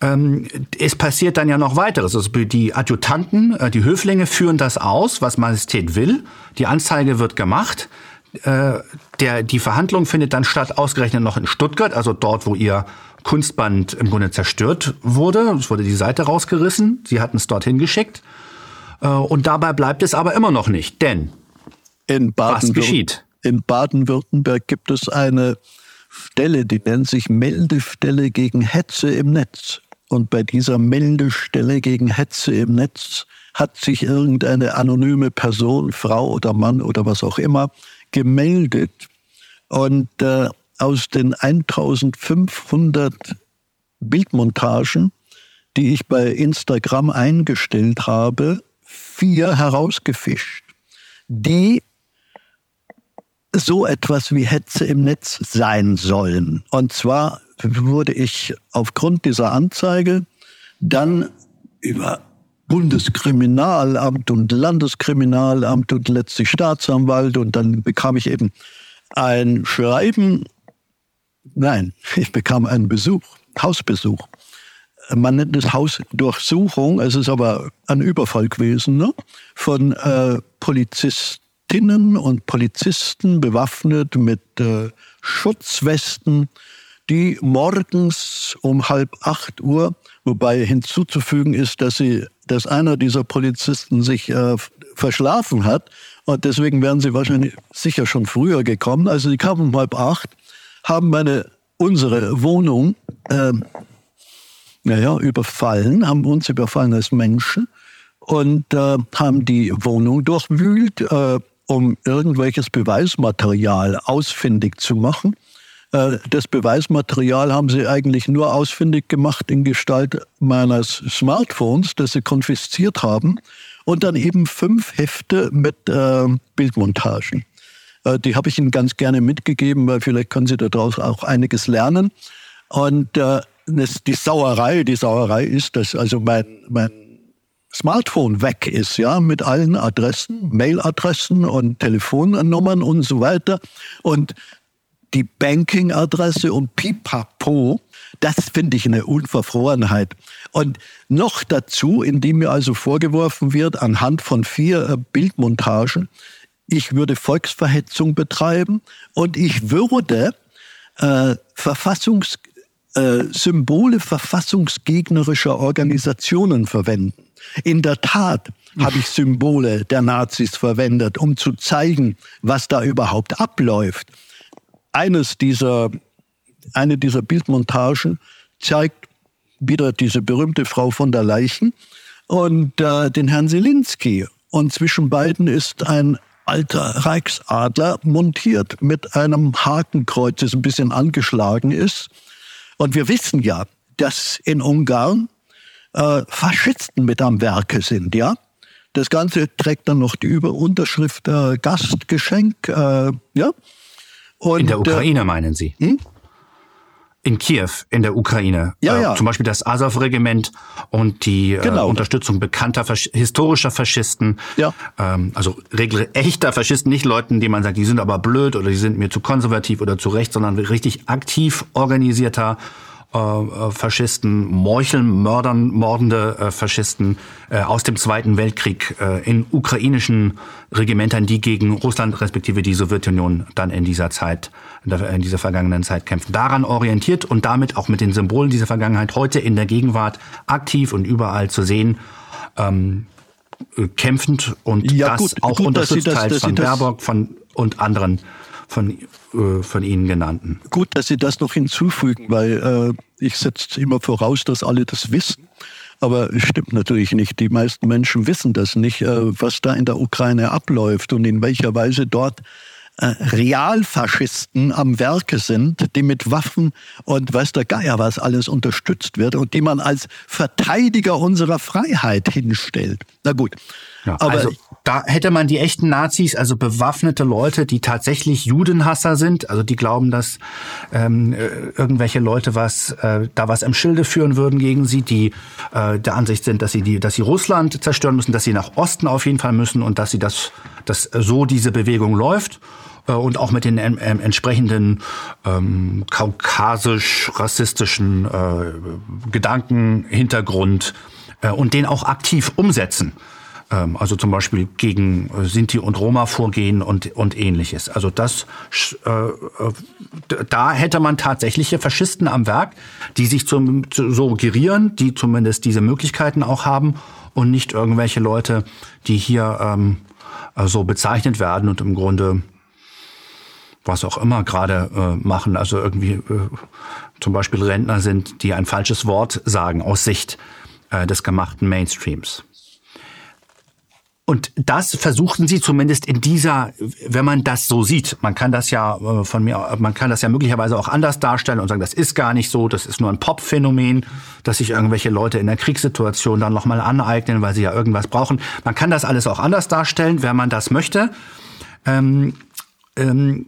ähm, es passiert dann ja noch weiteres. Also die Adjutanten, äh, die Höflinge führen das aus, was Majestät will. Die Anzeige wird gemacht. Äh, der, die Verhandlung findet dann statt, ausgerechnet noch in Stuttgart, also dort, wo ihr Kunstband im Grunde zerstört wurde. Es wurde die Seite rausgerissen. Sie hatten es dorthin geschickt. Äh, und dabei bleibt es aber immer noch nicht. Denn was geschieht? In Baden-Württemberg gibt es eine Stelle, die nennt sich Meldestelle gegen Hetze im Netz. Und bei dieser Meldestelle gegen Hetze im Netz hat sich irgendeine anonyme Person, Frau oder Mann oder was auch immer, gemeldet. Und äh, aus den 1500 Bildmontagen, die ich bei Instagram eingestellt habe, vier herausgefischt, die so etwas wie Hetze im Netz sein sollen. Und zwar wurde ich aufgrund dieser Anzeige dann über Bundeskriminalamt und Landeskriminalamt und letztlich Staatsanwalt und dann bekam ich eben ein Schreiben, nein, ich bekam einen Besuch, Hausbesuch. Man nennt es Hausdurchsuchung, es ist aber ein Überfall gewesen, ne? von äh, Polizistinnen und Polizisten bewaffnet mit äh, Schutzwesten, die morgens um halb acht Uhr, wobei hinzuzufügen ist, dass sie, dass einer dieser Polizisten sich äh, verschlafen hat und deswegen wären sie wahrscheinlich sicher schon früher gekommen. Also sie kamen um halb acht, haben meine unsere Wohnung äh, naja, überfallen, haben uns überfallen als Menschen und äh, haben die Wohnung durchwühlt, äh, um irgendwelches Beweismaterial ausfindig zu machen. Äh, das Beweismaterial haben sie eigentlich nur ausfindig gemacht in Gestalt meines Smartphones, das sie konfisziert haben, und dann eben fünf Hefte mit äh, Bildmontagen. Äh, die habe ich Ihnen ganz gerne mitgegeben, weil vielleicht können Sie daraus auch einiges lernen. Und äh, die Sauerei, die Sauerei ist, dass also mein, mein Smartphone weg ist, ja, mit allen Adressen, Mailadressen und Telefonnummern und so weiter. Und die Banking-Adresse und Pipapo, das finde ich eine Unverfrorenheit. Und noch dazu, indem mir also vorgeworfen wird, anhand von vier äh, Bildmontagen, ich würde Volksverhetzung betreiben und ich würde äh, Verfassungs, äh, Symbole verfassungsgegnerischer Organisationen verwenden. In der Tat habe ich Symbole der Nazis verwendet, um zu zeigen, was da überhaupt abläuft. Eines dieser, eine dieser Bildmontagen zeigt wieder diese berühmte Frau von der Leichen und äh, den Herrn Selinski. Und zwischen beiden ist ein alter Reichsadler montiert mit einem Hakenkreuz, das ein bisschen angeschlagen ist. Und wir wissen ja, dass in Ungarn äh, Faschisten mit am Werke sind, ja. Das Ganze trägt dann noch die Überunterschrift äh, Gastgeschenk, äh, ja. Und, in der Ukraine äh, meinen Sie? Hm? In Kiew, in der Ukraine. Ja, äh, ja. Zum Beispiel das Azov-Regiment und die äh, genau. äh, Unterstützung bekannter Fasch historischer Faschisten. Ja. Ähm, also regel echter Faschisten, nicht Leuten, die man sagt, die sind aber blöd oder die sind mir zu konservativ oder zu recht, sondern richtig aktiv organisierter äh, Faschisten, Meucheln, Mördern, mordende äh, Faschisten äh, aus dem Zweiten Weltkrieg äh, in ukrainischen Regimentern, die gegen Russland respektive die Sowjetunion dann in dieser Zeit, in, dieser vergangenen Zeit kämpfen. Daran orientiert und damit auch mit den Symbolen dieser Vergangenheit heute in der Gegenwart aktiv und überall zu sehen. Ähm, äh, kämpfend und ja, das gut, auch gut, unterstützt das, teils von Baerbock von, und anderen von, äh, von Ihnen genannten. Gut, dass Sie das noch hinzufügen, weil äh, ich setze immer voraus, dass alle das wissen. Aber es stimmt natürlich nicht. Die meisten Menschen wissen das nicht, äh, was da in der Ukraine abläuft und in welcher Weise dort äh, Realfaschisten am Werke sind, die mit Waffen und weiß der Geier was alles unterstützt wird und die man als Verteidiger unserer Freiheit hinstellt. Na gut. Ja, aber also da hätte man die echten Nazis, also bewaffnete Leute, die tatsächlich Judenhasser sind, also die glauben, dass ähm, äh, irgendwelche Leute was äh, da was im Schilde führen würden gegen sie, die äh, der Ansicht sind, dass sie die, dass sie Russland zerstören müssen, dass sie nach Osten auf jeden Fall müssen und dass sie das, dass so diese Bewegung läuft äh, und auch mit den ähm, entsprechenden ähm, kaukasisch-rassistischen äh, Gedanken, Hintergrund äh, und den auch aktiv umsetzen. Ähm, also zum Beispiel gegen äh, Sinti und Roma vorgehen und, und ähnliches. Also das, äh, äh da hätte man tatsächliche Faschisten am Werk, die sich zum, so gerieren, die zumindest diese Möglichkeiten auch haben und nicht irgendwelche Leute, die hier ähm, so bezeichnet werden und im Grunde was auch immer gerade äh, machen, also irgendwie äh, zum Beispiel Rentner sind, die ein falsches Wort sagen aus Sicht äh, des gemachten Mainstreams. Und das versuchten sie zumindest in dieser, wenn man das so sieht, man kann das ja äh, von mir, man kann das ja möglicherweise auch anders darstellen und sagen, das ist gar nicht so, das ist nur ein Pop-Phänomen, dass sich irgendwelche Leute in der Kriegssituation dann nochmal aneignen, weil sie ja irgendwas brauchen. Man kann das alles auch anders darstellen, wenn man das möchte. Ähm, ähm,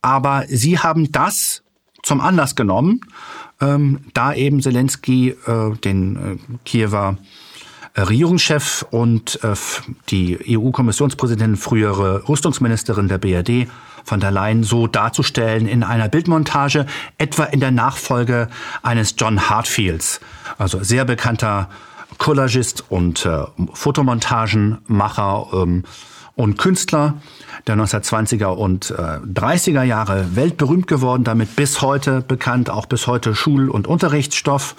aber sie haben das zum Anlass genommen, ähm, da eben Zelensky äh, den äh, Kiewer Regierungschef und äh, die EU-Kommissionspräsidentin, frühere Rüstungsministerin der BRD, von der Leyen so darzustellen in einer Bildmontage, etwa in der Nachfolge eines John Hartfields, also sehr bekannter Collagist und äh, Fotomontagenmacher ähm, und Künstler der 1920er und äh, 30er Jahre weltberühmt geworden, damit bis heute bekannt, auch bis heute Schul- und Unterrichtsstoff.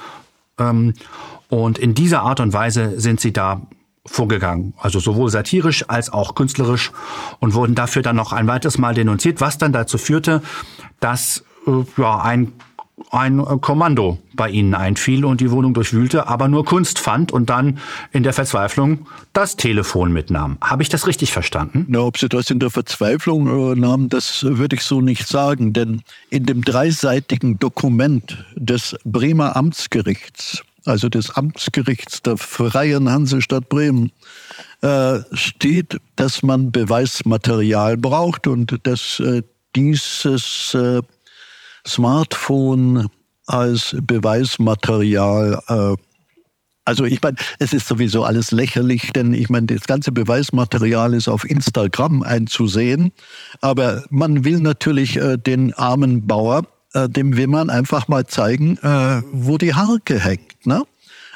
Ähm, und in dieser Art und Weise sind sie da vorgegangen, also sowohl satirisch als auch künstlerisch und wurden dafür dann noch ein weiteres Mal denunziert, was dann dazu führte, dass äh, ja ein ein Kommando bei ihnen einfiel und die Wohnung durchwühlte, aber nur Kunst fand und dann in der Verzweiflung das Telefon mitnahm. Habe ich das richtig verstanden? Na, ob sie das in der Verzweiflung äh, nahmen, das würde ich so nicht sagen, denn in dem dreiseitigen Dokument des Bremer Amtsgerichts also des Amtsgerichts der Freien Hansestadt Bremen, äh, steht, dass man Beweismaterial braucht und dass äh, dieses äh, Smartphone als Beweismaterial äh, also ich meine, es ist sowieso alles lächerlich, denn ich meine, das ganze Beweismaterial ist auf Instagram einzusehen, aber man will natürlich äh, den armen Bauer äh, dem will man einfach mal zeigen, wo die Harke hängt. Ne?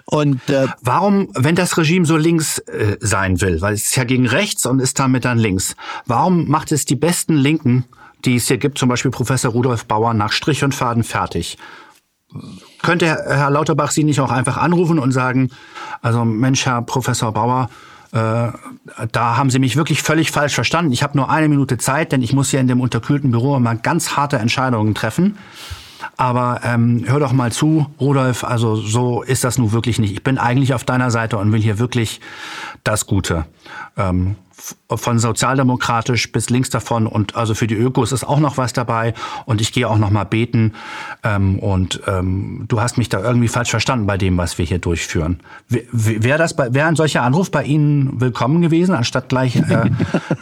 Und äh, warum, wenn das Regime so links äh, sein will, weil es ist ja gegen rechts und ist damit dann links, warum macht es die besten Linken, die es hier gibt, zum Beispiel Professor Rudolf Bauer, nach Strich und Faden fertig? Könnte Herr Lauterbach Sie nicht auch einfach anrufen und sagen, also Mensch, Herr Professor Bauer, äh, da haben Sie mich wirklich völlig falsch verstanden. Ich habe nur eine Minute Zeit, denn ich muss hier in dem unterkühlten Büro mal ganz harte Entscheidungen treffen. Aber ähm, hör doch mal zu, Rudolf, also so ist das nun wirklich nicht. Ich bin eigentlich auf deiner Seite und will hier wirklich das Gute. Ähm, von sozialdemokratisch bis links davon und also für die Ökos ist auch noch was dabei und ich gehe auch noch mal beten ähm, und ähm, du hast mich da irgendwie falsch verstanden bei dem, was wir hier durchführen. Wäre das wäre ein solcher Anruf bei Ihnen willkommen gewesen, anstatt gleich äh,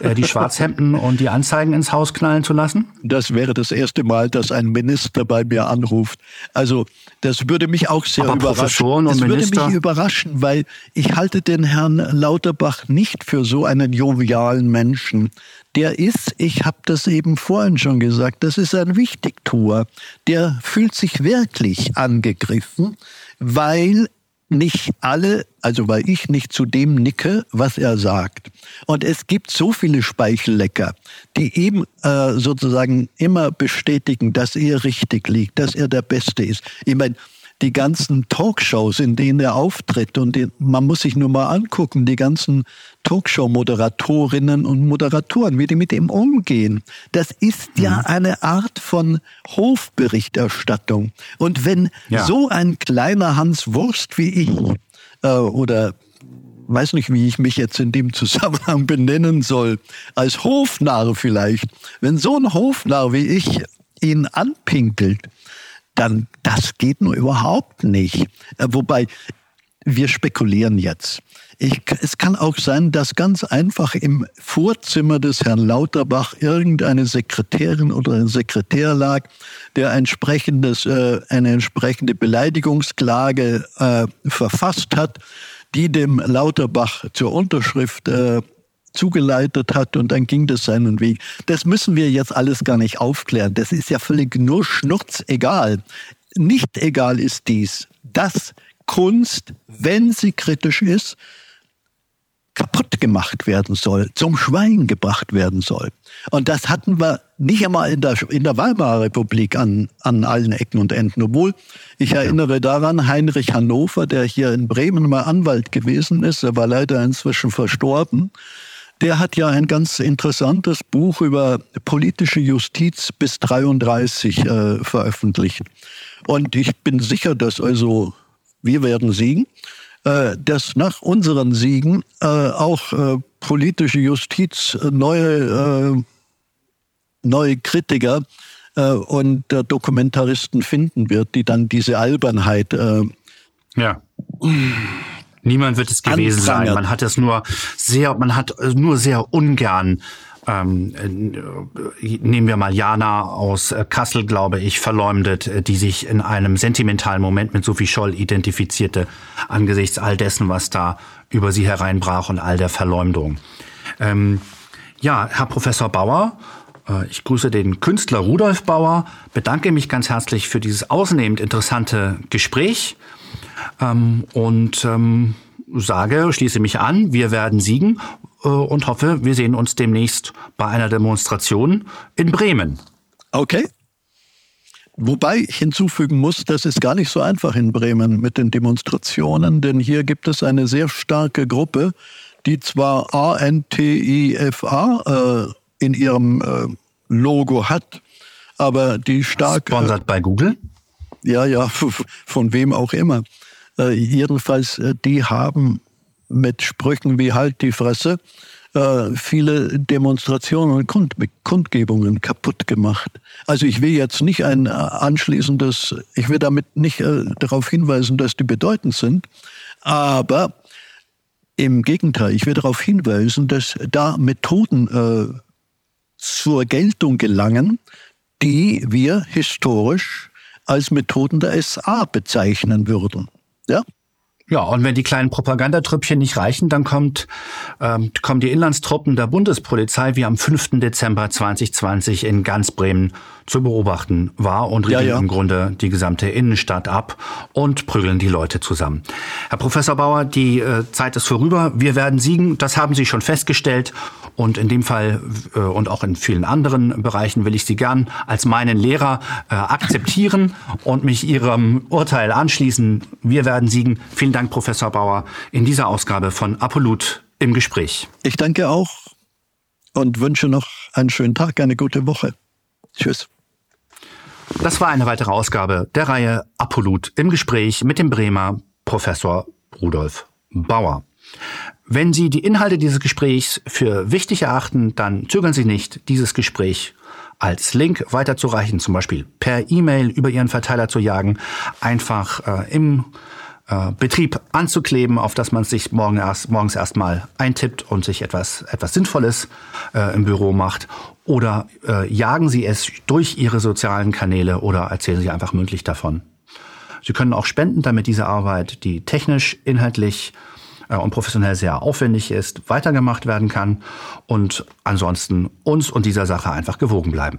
äh, die Schwarzhemden und die Anzeigen ins Haus knallen zu lassen? Das wäre das erste Mal, dass ein Minister bei mir anruft. Also das würde mich auch sehr Aber überraschen. das würde mich überraschen, weil ich halte den Herrn Lauterbach nicht für so einen jovialen Menschen. Der ist, ich habe das eben vorhin schon gesagt, das ist ein Wichtigtuer. Der fühlt sich wirklich angegriffen, weil nicht alle, also weil ich nicht zu dem nicke, was er sagt. Und es gibt so viele Speichellecker, die eben äh, sozusagen immer bestätigen, dass er richtig liegt, dass er der Beste ist. Ich meine, die ganzen Talkshows, in denen er auftritt. Und die, man muss sich nur mal angucken, die ganzen Talkshow-Moderatorinnen und Moderatoren, wie die mit ihm umgehen. Das ist ja mhm. eine Art von Hofberichterstattung. Und wenn ja. so ein kleiner Hans Wurst wie ich äh, oder weiß nicht, wie ich mich jetzt in dem Zusammenhang benennen soll, als Hofnarr vielleicht. Wenn so ein Hofnarr wie ich ihn anpinkelt, dann das geht nur überhaupt nicht. Äh, wobei wir spekulieren jetzt. Ich, es kann auch sein, dass ganz einfach im Vorzimmer des Herrn Lauterbach irgendeine Sekretärin oder ein Sekretär lag, der entsprechendes, äh, eine entsprechende Beleidigungsklage äh, verfasst hat, die dem Lauterbach zur Unterschrift äh, zugeleitet hat und dann ging das seinen Weg. Das müssen wir jetzt alles gar nicht aufklären. Das ist ja völlig nur Schnurz egal. Nicht egal ist dies, dass Kunst, wenn sie kritisch ist, kaputt gemacht werden soll, zum Schweigen gebracht werden soll. Und das hatten wir nicht einmal in der, in der Weimarer Republik an, an allen Ecken und Enden. Obwohl, ich erinnere daran, Heinrich Hannover, der hier in Bremen mal Anwalt gewesen ist, er war leider inzwischen verstorben, der hat ja ein ganz interessantes Buch über politische Justiz bis 33 äh, veröffentlicht. Und ich bin sicher, dass also wir werden siegen äh, dass nach unseren Siegen äh, auch äh, politische Justiz äh, neue, äh, neue Kritiker und Dokumentaristen finden wird, die dann diese Albernheit ja. Niemand wird es gewesen Anprangert. sein. Man hat es nur sehr, man hat nur sehr ungern ähm, äh, nehmen wir mal Jana aus äh, Kassel, glaube ich, verleumdet, äh, die sich in einem sentimentalen Moment mit Sophie Scholl identifizierte, angesichts all dessen, was da über sie hereinbrach und all der Verleumdung. Ähm, ja, Herr Professor Bauer, äh, ich grüße den Künstler Rudolf Bauer, bedanke mich ganz herzlich für dieses ausnehmend interessante Gespräch ähm, und ähm, sage, schließe mich an, wir werden siegen äh, und hoffe, wir sehen uns demnächst bei einer Demonstration in Bremen. Okay. Wobei ich hinzufügen muss, das ist gar nicht so einfach in Bremen mit den Demonstrationen, denn hier gibt es eine sehr starke Gruppe, die zwar ANTIFA äh, in ihrem äh, Logo hat, aber die stark. Sponsert bei Google? Ja, ja, von wem auch immer. Äh, jedenfalls, äh, die haben mit Sprüchen wie Halt die Fresse äh, viele Demonstrationen und Kund Kundgebungen kaputt gemacht. Also ich will jetzt nicht ein äh, anschließendes, ich will damit nicht äh, darauf hinweisen, dass die bedeutend sind, aber im Gegenteil, ich will darauf hinweisen, dass da Methoden äh, zur Geltung gelangen, die wir historisch als Methoden der SA bezeichnen würden. Ja? Ja, und wenn die kleinen Propagandatrüppchen nicht reichen, dann kommt, ähm, kommen die Inlandstruppen der Bundespolizei wie am 5. Dezember 2020 in ganz Bremen zu beobachten war und riegeln ja, ja. im Grunde die gesamte Innenstadt ab und prügeln die Leute zusammen. Herr Professor Bauer, die äh, Zeit ist vorüber. Wir werden siegen. Das haben Sie schon festgestellt. Und in dem Fall äh, und auch in vielen anderen Bereichen will ich Sie gern als meinen Lehrer äh, akzeptieren und mich Ihrem Urteil anschließen. Wir werden siegen. Vielen Dank, Professor Bauer, in dieser Ausgabe von Apolut im Gespräch. Ich danke auch und wünsche noch einen schönen Tag, eine gute Woche. Tschüss. Das war eine weitere Ausgabe der Reihe Apolut im Gespräch mit dem Bremer Professor Rudolf Bauer. Wenn Sie die Inhalte dieses Gesprächs für wichtig erachten, dann zögern Sie nicht, dieses Gespräch als Link weiterzureichen, zum Beispiel per E-Mail über Ihren Verteiler zu jagen, einfach äh, im äh, Betrieb anzukleben, auf das man sich morgen erst, morgens erstmal eintippt und sich etwas, etwas Sinnvolles äh, im Büro macht. Oder äh, jagen Sie es durch Ihre sozialen Kanäle oder erzählen Sie einfach mündlich davon. Sie können auch spenden, damit diese Arbeit, die technisch, inhaltlich äh, und professionell sehr aufwendig ist, weitergemacht werden kann und ansonsten uns und dieser Sache einfach gewogen bleiben.